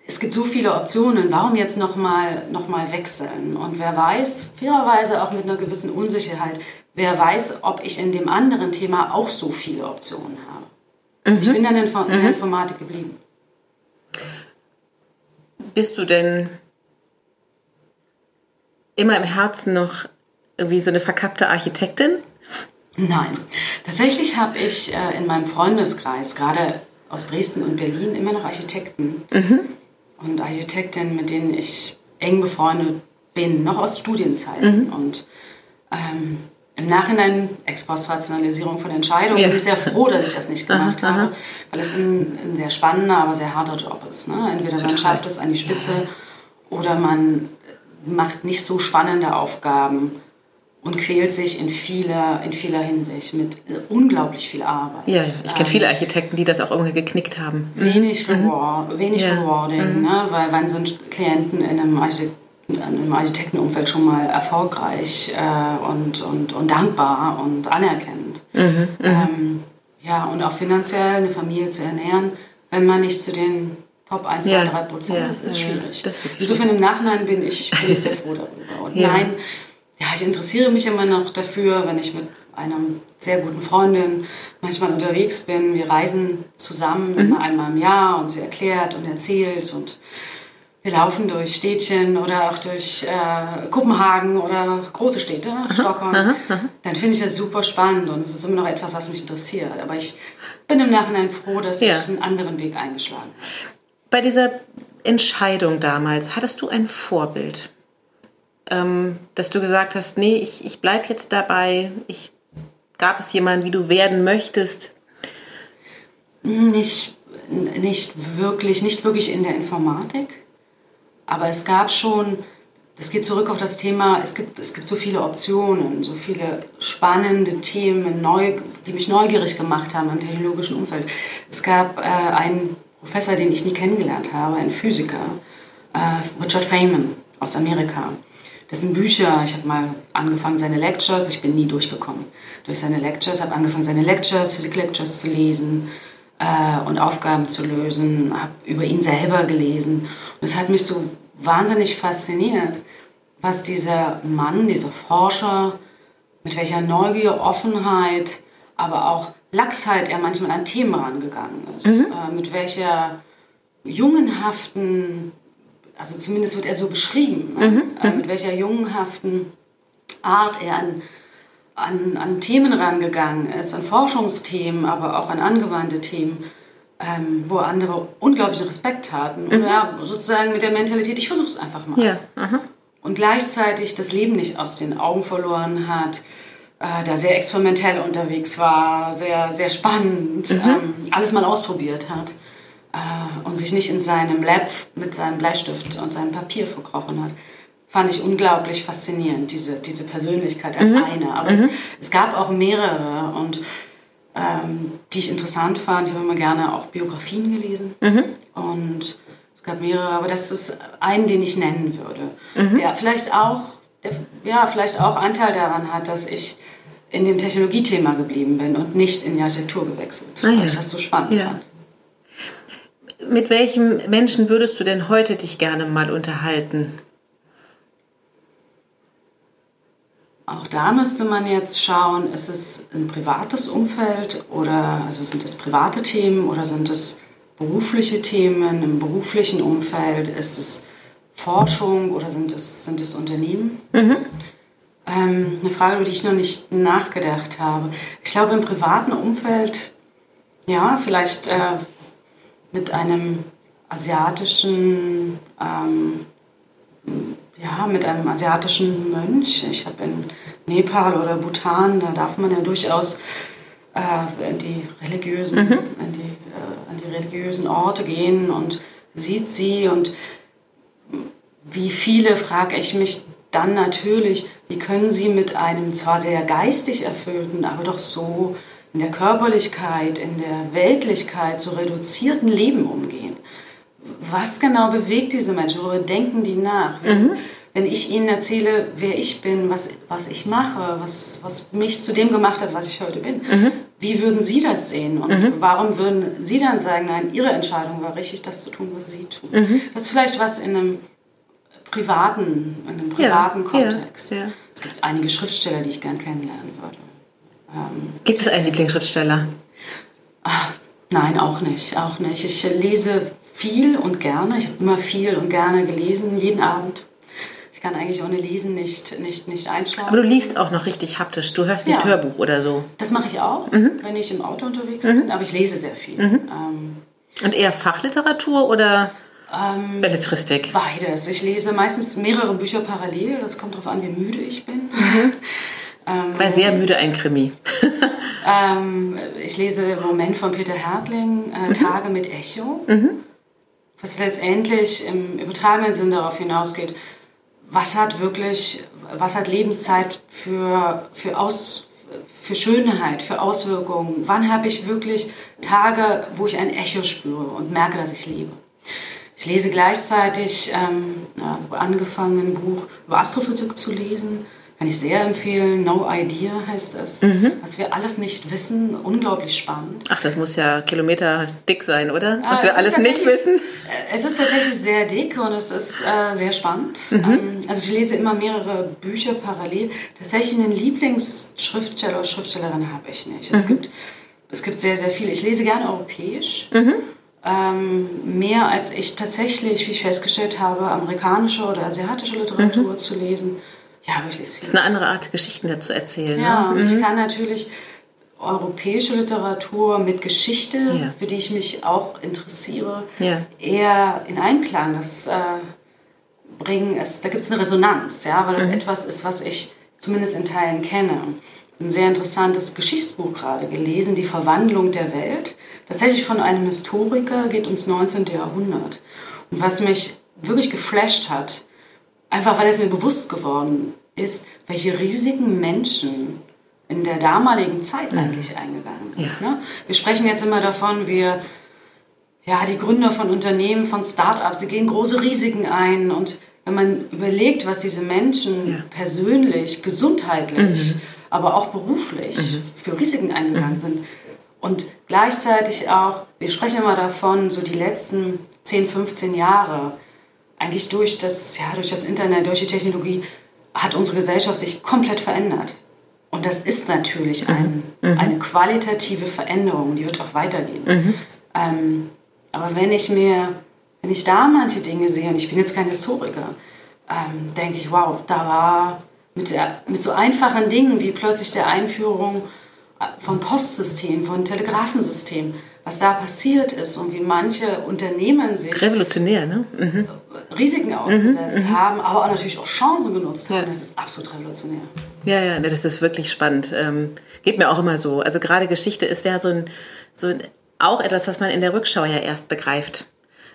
es gibt so viele Optionen, warum jetzt nochmal noch mal wechseln? Und wer weiß, fairerweise auch mit einer gewissen Unsicherheit, wer weiß, ob ich in dem anderen Thema auch so viele Optionen habe. Mhm. Ich bin dann in, in der mhm. Informatik geblieben. Bist du denn immer im Herzen noch irgendwie so eine verkappte Architektin? Nein. Tatsächlich habe ich äh, in meinem Freundeskreis, gerade aus Dresden und Berlin, immer noch Architekten. Mhm und Architektinnen, mit denen ich eng befreundet bin, noch aus Studienzeiten. Mhm. Und ähm, im Nachhinein, Ex-Post-Rationalisierung von Entscheidungen, ja. bin ich sehr froh, dass ich das nicht gemacht aha, habe, weil es ein, ein, sehr spannender, aber sehr harter Job ist. Ne? Entweder Total. man schafft es an die Spitze oder man macht nicht so spannende Aufgaben und quält sich in vieler, in vieler Hinsicht mit unglaublich viel Arbeit. Ja, ich kenne ähm, viele Architekten, die das auch irgendwie geknickt haben. Wenig, mhm. reward, wenig ja. Rewarding, mhm. ne? weil wann sind Klienten in einem, Architekt, in einem Architektenumfeld schon mal erfolgreich äh, und, und, und dankbar und anerkennend. Mhm. mhm. Ähm, ja, und auch finanziell eine Familie zu ernähren, wenn man nicht zu den Top 1, 2, ja. 3 Prozent, ja. das ist schwierig. Das Insofern im Nachhinein bin ich, bin ich sehr froh *laughs* darüber. Und nein, ja, ich interessiere mich immer noch dafür, wenn ich mit einer sehr guten Freundin manchmal unterwegs bin. Wir reisen zusammen mhm. immer einmal im Jahr und sie erklärt und erzählt und wir laufen durch Städtchen oder auch durch äh, Kopenhagen oder große Städte, aha, Stockholm. Aha, aha. Dann finde ich das super spannend und es ist immer noch etwas, was mich interessiert. Aber ich bin im Nachhinein froh, dass ja. ich einen anderen Weg eingeschlagen habe. Bei dieser Entscheidung damals, hattest du ein Vorbild? ähm, dass du gesagt hast, nee, ich, ich bleibe jetzt dabei, ich gab es jemanden, wie du werden möchtest? Nicht, nicht wirklich, nicht wirklich in der Informatik, aber es gab schon, das geht zurück auf das Thema, es gibt, es gibt so viele Optionen, so viele spannende Themen, neu, die mich neugierig gemacht haben im technologischen Umfeld. Es gab äh, einen Professor, den ich nie kennengelernt habe, ein Physiker, äh, Richard Feynman aus Amerika. Das sind Bücher. Ich habe mal angefangen, seine Lectures, ich bin nie durchgekommen durch seine Lectures, habe angefangen, seine Lectures, Physik-Lectures zu lesen äh, und Aufgaben zu lösen, habe über ihn selber gelesen. Und es hat mich so wahnsinnig fasziniert, was dieser Mann, dieser Forscher, mit welcher Neugier, Offenheit, aber auch Lachsheit er manchmal an Themen rangegangen ist, mhm. äh, mit welcher jungenhaften also zumindest wird er so beschrieben, ne? mhm. äh, mit welcher jungenhaften Art er an, an, an Themen rangegangen ist, an Forschungsthemen, aber auch an angewandte Themen, ähm, wo andere unglaublichen Respekt hatten. Mhm. Und ja, sozusagen mit der Mentalität, ich versuche es einfach mal. Ja. Und gleichzeitig das Leben nicht aus den Augen verloren hat, äh, da sehr experimentell unterwegs war, sehr, sehr spannend, mhm. ähm, alles mal ausprobiert hat äh, und sich nicht in seinem Lab mit seinem Bleistift und seinem Papier verkrochen hat fand ich unglaublich faszinierend, diese, diese Persönlichkeit als mhm. eine. Aber mhm. es, es, gab auch mehrere und ähm, die ich interessant fand. Ich habe immer gerne auch Biografien gelesen mhm. und es gab mehrere, aber das ist einen, den ich nennen würde, mhm. der vielleicht auch, der, ja, vielleicht auch Anteil daran hat, dass ich in dem Technologiethema geblieben bin und nicht in die Architektur gewechselt, ah, ja. weil ich das so spannend ja. fand. Mit welchem Menschen würdest du denn heute dich gerne mal unterhalten? Auch da müsste man jetzt schauen, ist es ein privates Umfeld oder also sind es private Themen oder sind es berufliche Themen im beruflichen Umfeld? Ist es Forschung oder sind es, sind es Unternehmen? Mhm. Ähm, eine Frage, über die ich noch nicht nachgedacht habe. Ich glaube, im privaten Umfeld, ja, vielleicht äh, mit einem asiatischen ähm, ja, mit einem asiatischen Mönch. Ich habe in Nepal oder Bhutan, da darf man ja durchaus äh, in, die religiösen, mhm. in die, äh, an die religiösen Orte gehen und sieht sie. Und wie viele, frage ich mich dann natürlich, wie können sie mit einem zwar sehr geistig erfüllten, aber doch so in der Körperlichkeit, in der Weltlichkeit, so reduzierten Leben umgehen? Was genau bewegt diese Menschen? Worüber denken die nach? Mhm. Wenn ich ihnen erzähle, wer ich bin, was, was ich mache, was, was mich zu dem gemacht hat, was ich heute bin, mhm. wie würden Sie das sehen? Und mhm. warum würden Sie dann sagen, nein, Ihre Entscheidung war richtig, das zu tun, was Sie tun? Mhm. Das ist vielleicht was in einem privaten, in einem privaten ja, Kontext. Ja, ja. Es gibt einige Schriftsteller, die ich gern kennenlernen würde. Ähm, gibt es einen Lieblingsschriftsteller? Ach, nein, auch nicht, auch nicht. Ich lese viel und gerne. Ich habe immer viel und gerne gelesen, jeden Abend. Ich kann eigentlich ohne Lesen nicht, nicht, nicht einschlafen. Aber du liest auch noch richtig haptisch. Du hörst nicht ja. Hörbuch oder so. Das mache ich auch, mhm. wenn ich im Auto unterwegs mhm. bin. Aber ich lese sehr viel. Mhm. Ähm, und eher Fachliteratur oder ähm, Belletristik? Beides. Ich lese meistens mehrere Bücher parallel. Das kommt darauf an, wie müde ich bin. Mhm. *laughs* ähm, Bei sehr müde ein Krimi. *laughs* ähm, ich lese im Moment von Peter Hertling äh, mhm. Tage mit Echo. Mhm was letztendlich im übertragenen Sinn darauf hinausgeht, was hat wirklich, was hat Lebenszeit für, für, Aus, für Schönheit, für Auswirkungen? Wann habe ich wirklich Tage, wo ich ein Echo spüre und merke, dass ich lebe? Ich lese gleichzeitig, ähm, angefangen, ein Buch über Astrophysik zu lesen, kann ich sehr empfehlen. No Idea heißt es. Mhm. Was wir alles nicht wissen, unglaublich spannend. Ach, das muss ja Kilometer dick sein, oder? Was wir alles nicht wissen. Äh, es ist tatsächlich sehr dick und es ist äh, sehr spannend. Mhm. Ähm, also ich lese immer mehrere Bücher parallel. Tatsächlich einen Lieblingsschriftsteller oder Schriftstellerin habe ich nicht. Es, mhm. gibt, es gibt sehr, sehr viele. Ich lese gerne europäisch. Mhm. Ähm, mehr als ich tatsächlich, wie ich festgestellt habe, amerikanische oder asiatische Literatur mhm. zu lesen. Ja, wirklich. Das ist eine andere Art, Geschichten dazu erzählen. Ja, ne? und mhm. ich kann natürlich europäische Literatur mit Geschichte, ja. für die ich mich auch interessiere, ja. eher in Einklang das, äh, bringen. Es, da gibt es eine Resonanz, ja, weil es mhm. etwas ist, was ich zumindest in Teilen kenne. Ein sehr interessantes Geschichtsbuch gerade gelesen, Die Verwandlung der Welt. Tatsächlich von einem Historiker, geht ins 19. Jahrhundert. Und was mich wirklich geflasht hat, einfach weil es mir bewusst geworden ist, welche riesigen Menschen in der damaligen Zeit mhm. eigentlich eingegangen sind. Ja. Ne? Wir sprechen jetzt immer davon, wir, ja, die Gründer von Unternehmen, von Start-ups, sie gehen große Risiken ein und wenn man überlegt, was diese Menschen ja. persönlich, gesundheitlich, mhm. aber auch beruflich mhm. für Risiken eingegangen mhm. sind und gleichzeitig auch, wir sprechen immer davon, so die letzten 10, 15 Jahre, eigentlich durch das, ja, durch das Internet, durch die Technologie, hat unsere Gesellschaft sich komplett verändert. Und das ist natürlich mhm. ein, mhm. eine qualitative Veränderung, die wird auch weitergehen. Mhm. Ähm, aber wenn ich mir, wenn ich da manche Dinge sehe, und ich bin jetzt kein Historiker, ähm, denke ich, wow, da war mit, der, mit so einfachen Dingen wie plötzlich der Einführung von Postsystem, von Telegrafensystem, was da passiert ist und wie manche Unternehmen sich revolutionär, ne? Mhm. Risiken ausgesetzt mhm, mhm. haben, aber auch natürlich auch Chancen genutzt haben. Ja. Das ist absolut revolutionär. Ja, ja, das ist wirklich spannend. Ähm, geht mir auch immer so. Also gerade Geschichte ist ja so ein, so ein, auch etwas, was man in der Rückschau ja erst begreift.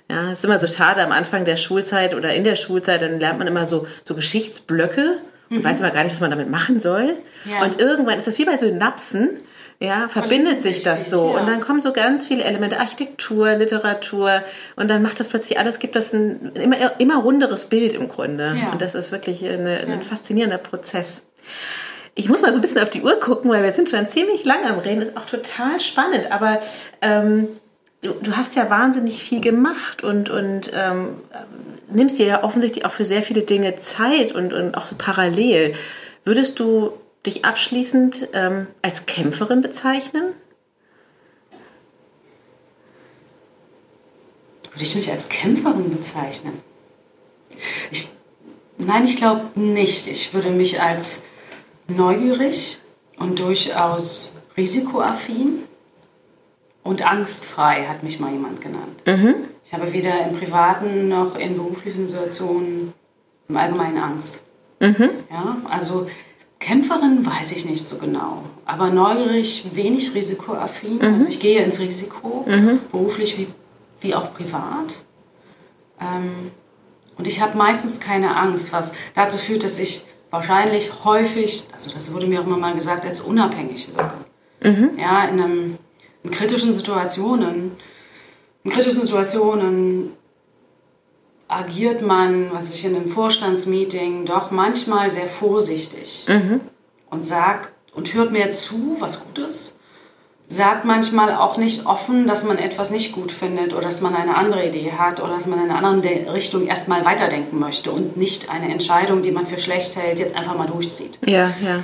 Ja, es ist immer so schade am Anfang der Schulzeit oder in der Schulzeit, dann lernt man immer so, so Geschichtsblöcke und mhm. weiß immer gar nicht, was man damit machen soll. Ja. Und irgendwann ist das wie bei so Synapsen, ja, verbindet sich das so. Ja. Und dann kommen so ganz viele Elemente, Architektur, Literatur. Und dann macht das plötzlich alles, gibt das ein immer, immer runderes Bild im Grunde. Ja. Und das ist wirklich eine, ein faszinierender Prozess. Ich muss mal so ein bisschen auf die Uhr gucken, weil wir sind schon ziemlich lang am Reden. Das ist auch total spannend. Aber ähm, du, du, hast ja wahnsinnig viel gemacht und, und ähm, nimmst dir ja offensichtlich auch für sehr viele Dinge Zeit und, und auch so parallel. Würdest du dich abschließend ähm, als Kämpferin bezeichnen? Würde ich mich als Kämpferin bezeichnen? Ich, nein, ich glaube nicht. Ich würde mich als neugierig und durchaus risikoaffin und angstfrei, hat mich mal jemand genannt. Mhm. Ich habe weder in privaten noch in beruflichen Situationen im Allgemeinen Angst. Mhm. Ja, also Kämpferin weiß ich nicht so genau, aber neugierig, wenig risikoaffin. Mhm. Also ich gehe ins Risiko, mhm. beruflich wie, wie auch privat. Ähm, und ich habe meistens keine Angst, was dazu führt, dass ich wahrscheinlich häufig, also das wurde mir auch immer mal gesagt, als unabhängig wirke. Mhm. Ja, in, einem, in kritischen Situationen, in kritischen Situationen agiert man, was ich in einem Vorstandsmeeting, doch manchmal sehr vorsichtig mhm. und sagt und hört mehr zu, was gut ist, sagt manchmal auch nicht offen, dass man etwas nicht gut findet oder dass man eine andere Idee hat oder dass man in eine andere Richtung erstmal weiterdenken möchte und nicht eine Entscheidung, die man für schlecht hält, jetzt einfach mal durchzieht. Ja, ja.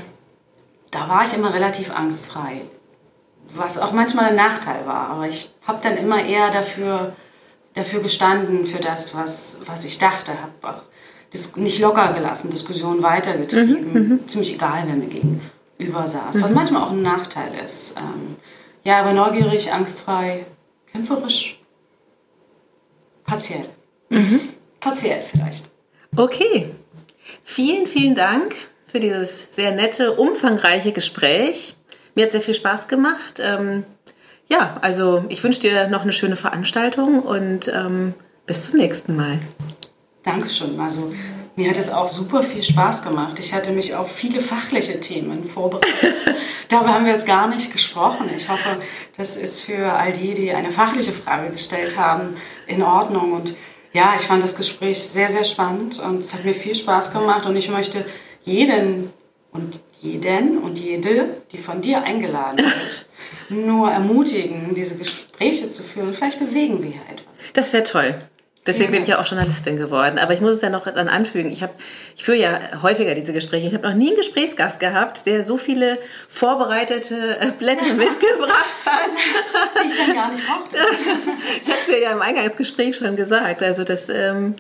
Da war ich immer relativ angstfrei, was auch manchmal ein Nachteil war, aber ich habe dann immer eher dafür dafür gestanden, für das, was, was ich dachte, habe auch nicht locker gelassen, Diskussionen weitergetrieben, mhm, mhm, ziemlich egal, wer mir gegenüber saß, mhm. was manchmal auch ein Nachteil ist. Ähm, ja, aber neugierig, angstfrei, kämpferisch, partiell. Mhm. Partiell vielleicht. Okay, vielen, vielen Dank für dieses sehr nette, umfangreiche Gespräch. Mir hat sehr viel Spaß gemacht. Ähm, ja, also ich wünsche dir noch eine schöne Veranstaltung und ähm, bis zum nächsten Mal. Dankeschön. Also mir hat es auch super viel Spaß gemacht. Ich hatte mich auf viele fachliche Themen vorbereitet. *laughs* Darüber haben wir jetzt gar nicht gesprochen. Ich hoffe, das ist für all die, die eine fachliche Frage gestellt haben, in Ordnung. Und ja, ich fand das Gespräch sehr, sehr spannend und es hat mir viel Spaß gemacht. Und ich möchte jeden und jeden und jede, die von dir eingeladen wird, nur ermutigen, diese Gespräche zu führen. Vielleicht bewegen wir ja etwas. Das wäre toll. Deswegen bin ich ja auch Journalistin geworden. Aber ich muss es ja noch dann anfügen. Ich, hab, ich führe ja häufiger diese Gespräche. Ich habe noch nie einen Gesprächsgast gehabt, der so viele vorbereitete äh, Blätter *laughs* mitgebracht hat. Die ich dann gar nicht brauchte. *laughs* ich hatte es dir ja im Eingangsgespräch schon gesagt. Also das... Ähm,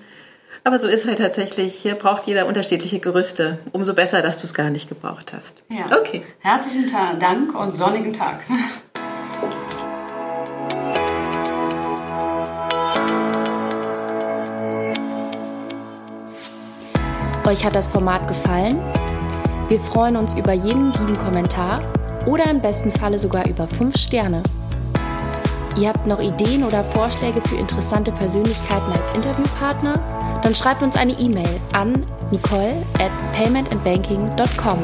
aber so ist halt tatsächlich, hier braucht jeder unterschiedliche Gerüste. Umso besser, dass du es gar nicht gebraucht hast. Ja. Okay. Herzlichen Dank und sonnigen Tag. *laughs* Euch hat das Format gefallen? Wir freuen uns über jeden lieben Kommentar oder im besten Falle sogar über 5 Sterne. Ihr habt noch Ideen oder Vorschläge für interessante Persönlichkeiten als Interviewpartner? Dann schreibt uns eine E-Mail an nicole at paymentandbanking.com.